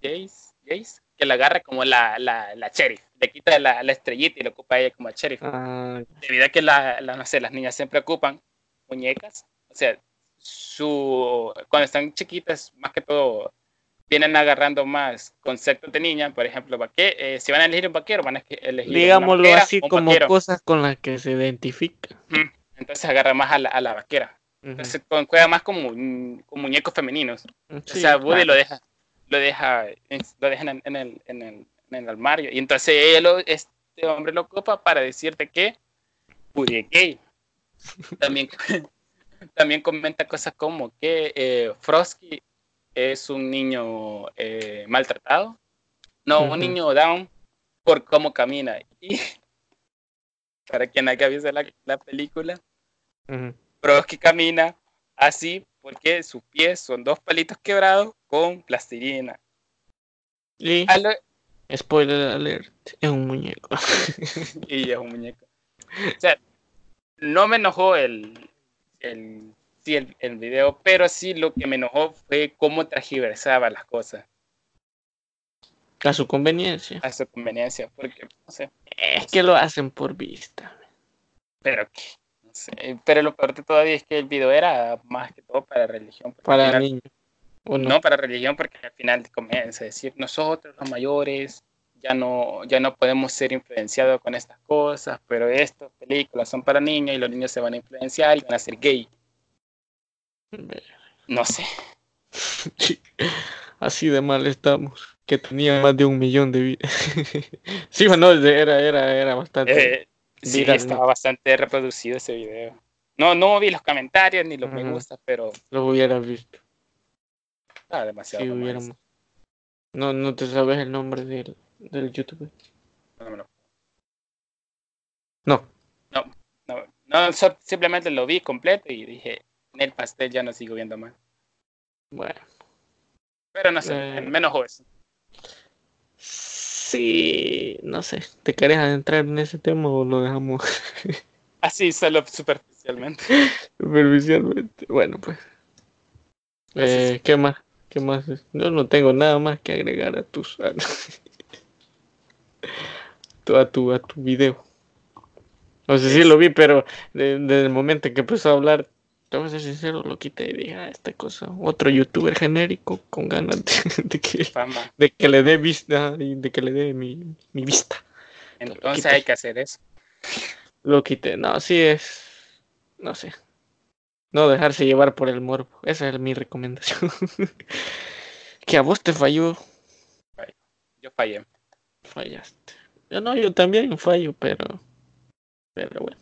Jace, Jace, que la agarra como la, la, la sheriff, le quita la, la estrellita y lo ocupa ella como sheriff. Ah, Debido a que la, no sé, las niñas siempre ocupan muñecas, o sea, su cuando están chiquitas, más que todo vienen agarrando más conceptos de niña, por ejemplo, vaque, eh, si van a elegir un vaquero, van a elegir digámoslo vaquera así un como vaquero. cosas con las que se identifica. entonces agarra más a la, a la vaquera. Entonces con- juega más como, mm, con muñecos femeninos. Sí, o sea, Woody claro. lo deja, lo deja, en- lo deja en, en el, en, el, en el armario. Y entonces él lo- este hombre lo ocupa para decirte que es gay. También, también comenta cosas como que eh, Frosky es un niño eh, maltratado. No, un niño down por cómo camina. Y para quien haya visto la, la película, Ujú. Frosky camina así porque sus pies son dos palitos quebrados con plastilina. Y spoiler alert, es un muñeco. y es un muñeco. O sea, no me enojó el, el, sí, el, el video, pero sí lo que me enojó fue cómo transgiversaba las cosas A su conveniencia. a su conveniencia, porque, no sé, Es que lo hacen por vista. pero que, no sé, pero lo peor de todavía es que el video era más que todo para religión. Para niños. ¿O no? no para religión porque al final comienza a decir nosotros los mayores ya no ya no podemos ser influenciados con estas cosas pero estas películas son para niños y los niños se van a influenciar y van a ser gay no sé Así de mal estamos. Que tenía más de un millón de vidas. sí o no, era, era, era bastante. Eh, sí estaba bastante reproducido ese video no no vi los comentarios ni los me gusta pero Lo hubieras visto. Ah, demasiado. Si hubiéramos. No, no te sabes el nombre del, del youtuber. No, no, no. No. No, no, so- simplemente lo vi completo y dije, en el pastel ya no sigo viendo más. Bueno. Pero no sé, Eh. menos eso. Sí, no sé. ¿Te querés adentrar en ese tema o lo dejamos Así, solo superficialmente. superficialmente? Bueno, pues. Eh, ¿Qué más? ¿Qué más? Yo no tengo nada más que agregar a tus a, tu- a tu a tu video. No sé si lo vi, pero de- desde el momento en que empezó a hablar, te voy a ser sincero, lo quité y dije, ah, esta cosa, otro youtuber genérico con ganas de, de que, Fama. de que le dé vista y de que le dé mi, mi vista. Entonces hay que hacer eso. Lo quité. No, sí es. No sé. No dejarse llevar por el morbo. Esa es mi recomendación. que a vos te falló, Yo fallé. fallaste. Yo no, yo también fallo, pero. Pero bueno.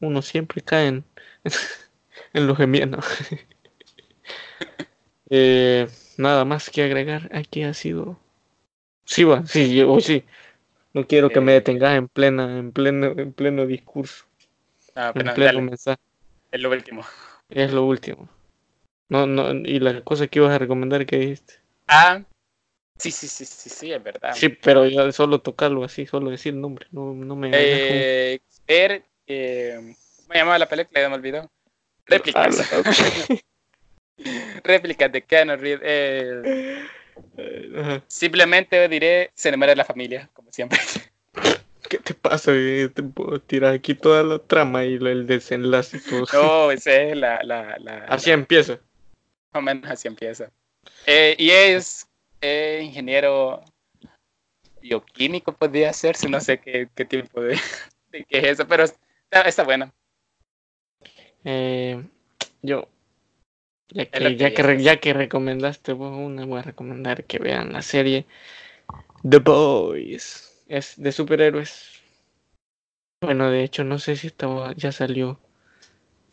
Uno siempre cae en, en lo gemiano. eh, nada más que agregar. Aquí ha sido. Sí, va, sí, yo hoy sí. No quiero que me Eh, detengas en plena, en pleno, en pleno discurso, Ah, en pleno dale, mensaje. es lo último. Es lo último. No, no, y la cosa que ibas a recomendar que dijiste. Ah, sí, sí, sí, sí, sí, es verdad. Sí, pero ya solo tocarlo así, solo decir el nombre. No, no me. Eh, eh, ¿cómo se llamaba la película? Ya me olvidó. Réplicas. Réplicas de Keanu Reeves. eh, simplemente diré, se enamora de la familia, como siempre. ¿Qué te pasa? eh? Te puedo tirar aquí toda la trama y el desenlace y todo. No, esa es la, la, la, Así la- empieza. más o menos así empieza. Eh, y es eh, ingeniero bioquímico, podría hacerse, no sé qué, qué tipo de, de qué es eso, pero está, está bueno. Eh, yo, ya que, que ya, que, ya recomendaste vos una, voy a recomendar que vean la serie The Boys. Es de superhéroes. Bueno, de hecho, no sé si estaba, ya salió.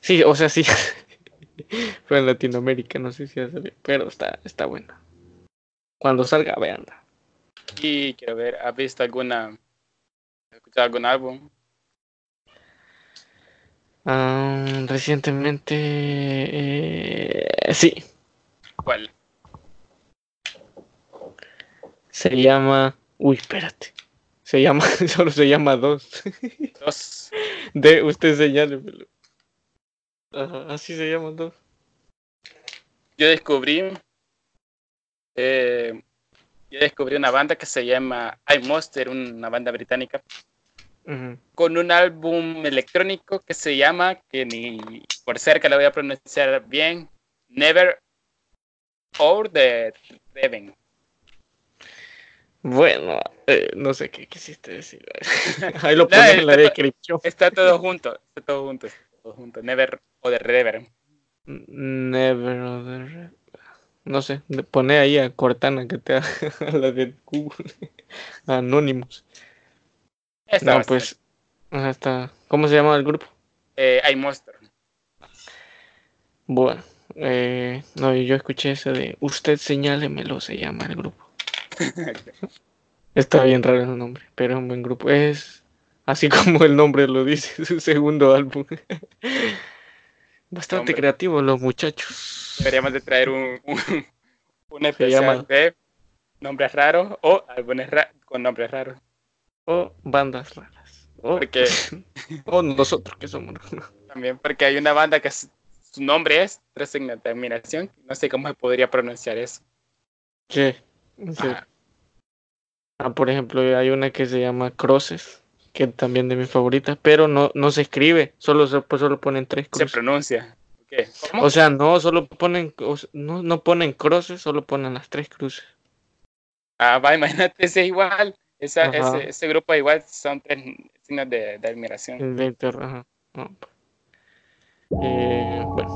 Sí, o sea, sí. Fue en Latinoamérica, no sé si ya salió. Pero está, está buena. Cuando salga, veanla. Y quiero ver, ¿has visto alguna, has escuchado algún álbum? Ah, recientemente, eh, sí, ¿Cuál? se llama. Uy, espérate. Se llama, solo se llama dos. Dos. De usted señálemelo. Ajá, así se llaman dos. Yo descubrí, eh, yo descubrí una banda que se llama iMonster, una banda británica, con un álbum electrónico que se llama, que ni por cerca lo voy a pronunciar bien, Never or the Reven. Bueno, eh, no sé qué quisiste decir. Ahí lo No, pones en la descripción. Está todo junto, está todo junto, está todo junto. Never o the Reven. Never other- No sé, pone ahí a Cortana que te haga la de Google. Anonymous. Está No, pues. está. ¿Cómo se llama el grupo? eh, iMonster. Bueno, eh, no, yo escuché ese de Usted señálemelo, se llama el grupo. Está bien raro el nombre, pero es un buen grupo. Es así como el nombre lo dice, su segundo álbum. Bastante Hombre. creativos los muchachos. Deberíamos de traer un, un, un especial llama- de nombres raros o álbumes ra- con nombres raros. O bandas raras. O, Porque o nosotros que somos. también porque hay una banda que su nombre es Tres Signos de Admiración. No sé cómo se podría pronunciar eso. ¿Qué? Ajá. Ah, por ejemplo, hay una que se llama Crosses, que también de mis favoritas, pero no, no se escribe, solo se pues, solo ponen tres Se cruces. pronuncia. ¿Qué? ¿Cómo? O sea, no, solo ponen, no, no ponen crosses, solo ponen las tres cruces. Ah, va, imagínate, ese igual. Esa, ese, ese grupo igual son tres signos de, de admiración. De inter- ajá, no, pues. Eh, bueno,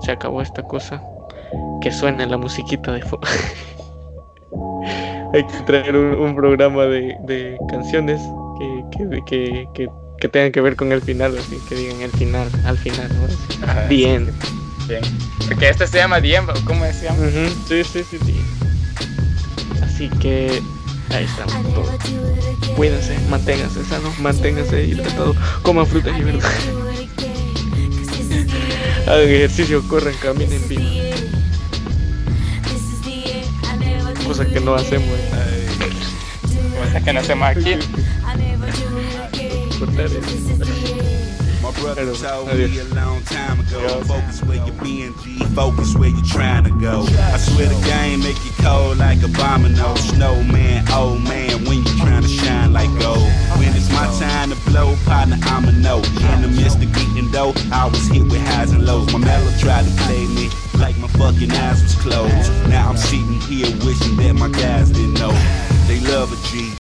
se acabó esta cosa. Que suene la musiquita de fondo. Hay que traer un, un programa de, de canciones que, que, que, que, que tengan que ver con el final, así que digan el final, al final. ¿no? Ajá, sí, sí. Bien. Porque este se llama Diemba, ¿cómo decía? Ujú, Sí, sí, sí, sí. Así que ahí estamos todos. Cuídense, manténganse sanos, manténganse hidratados, coman frutas y verduras. Hagan ejercicio, corran, caminen bien. Cosa que no hacemos. ¿eh? Cosa que no hacemos aquí. My brother told me a long time ago, focus where you're being G, focus where you're trying to go. I swear the game make you cold like a domino, snowman, old man, when you're trying to shine like gold. When it's my time to blow, partner, I'm a no. In the midst of getting dough, I was hit with highs and lows. My mellow tried to play me like my fucking eyes was closed. Now I'm sitting here wishing that my guys didn't know. They love a G,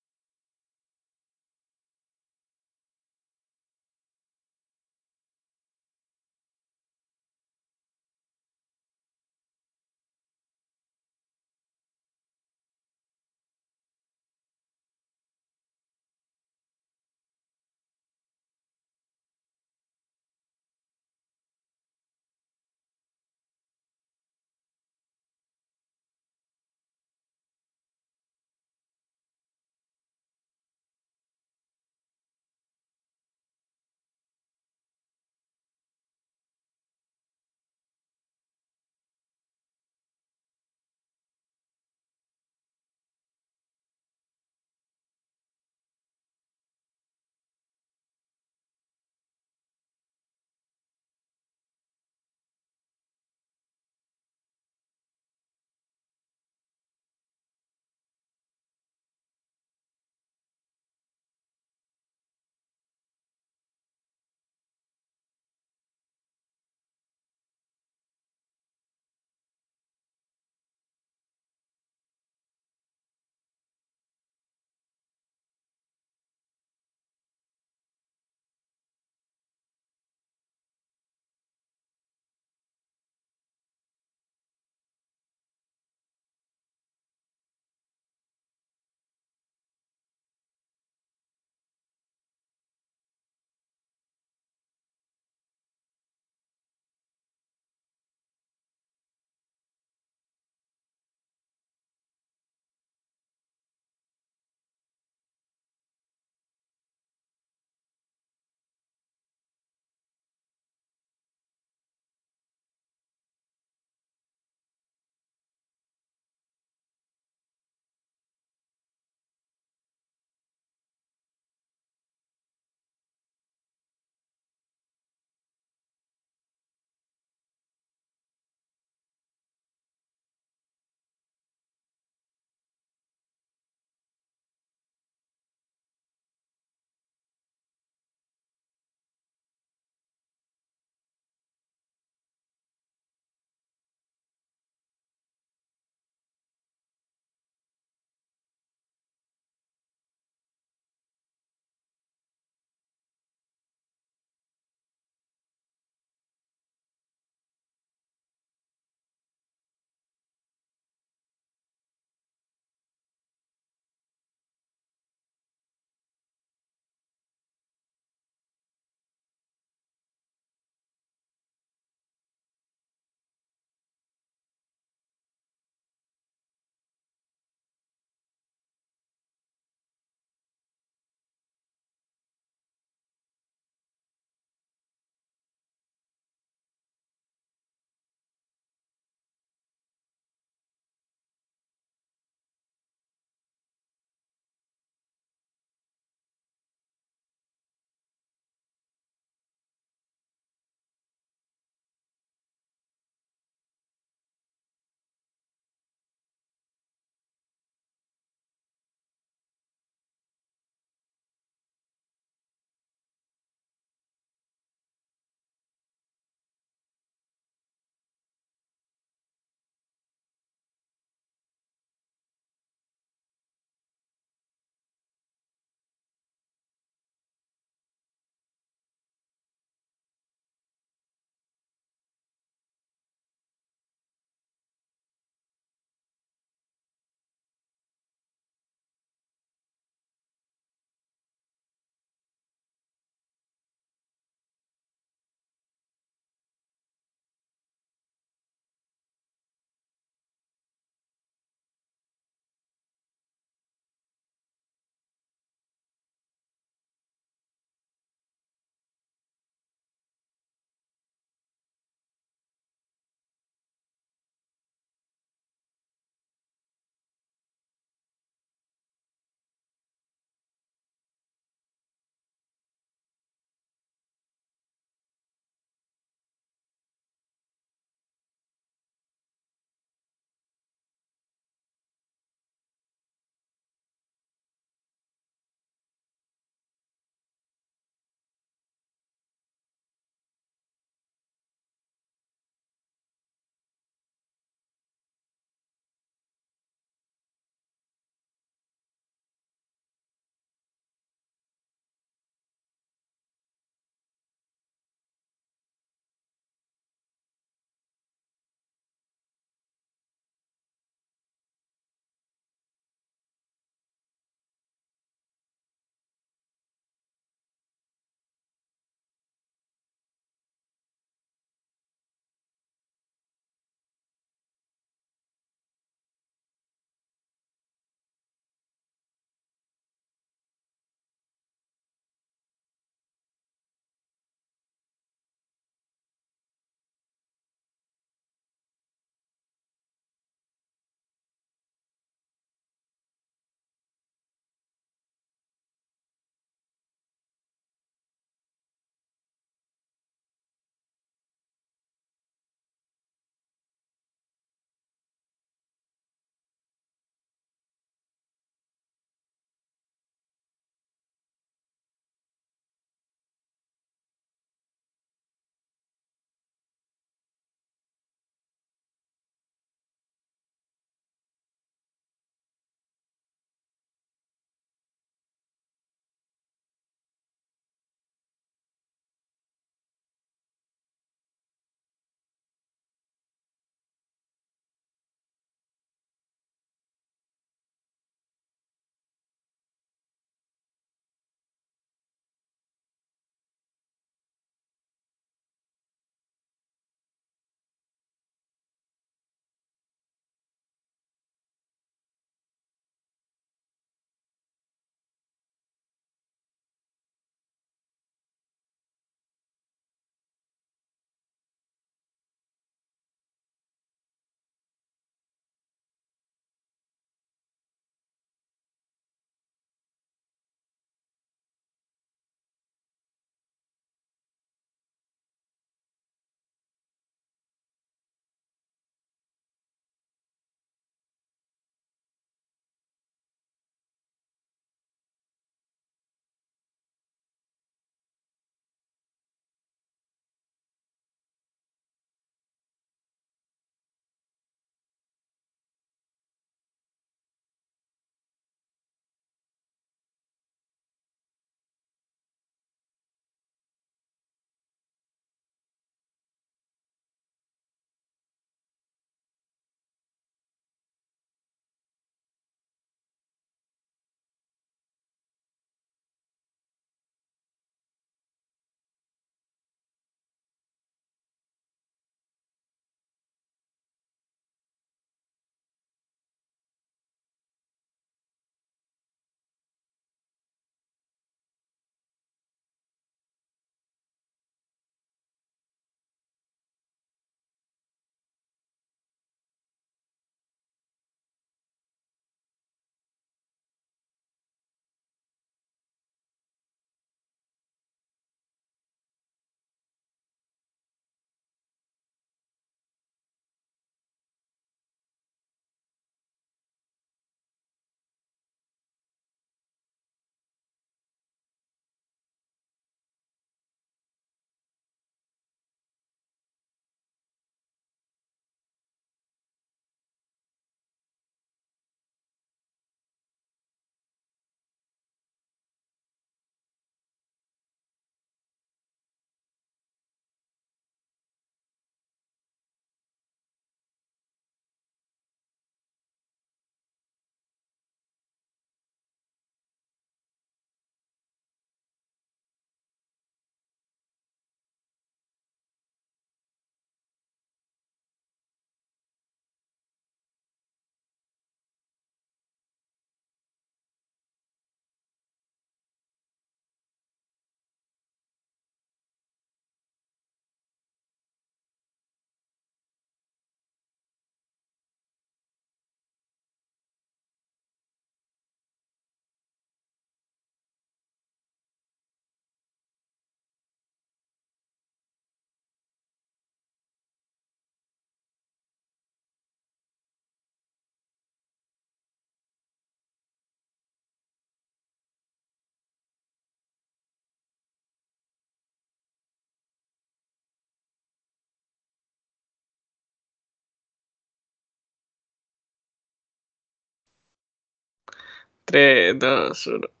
3, 2, 1.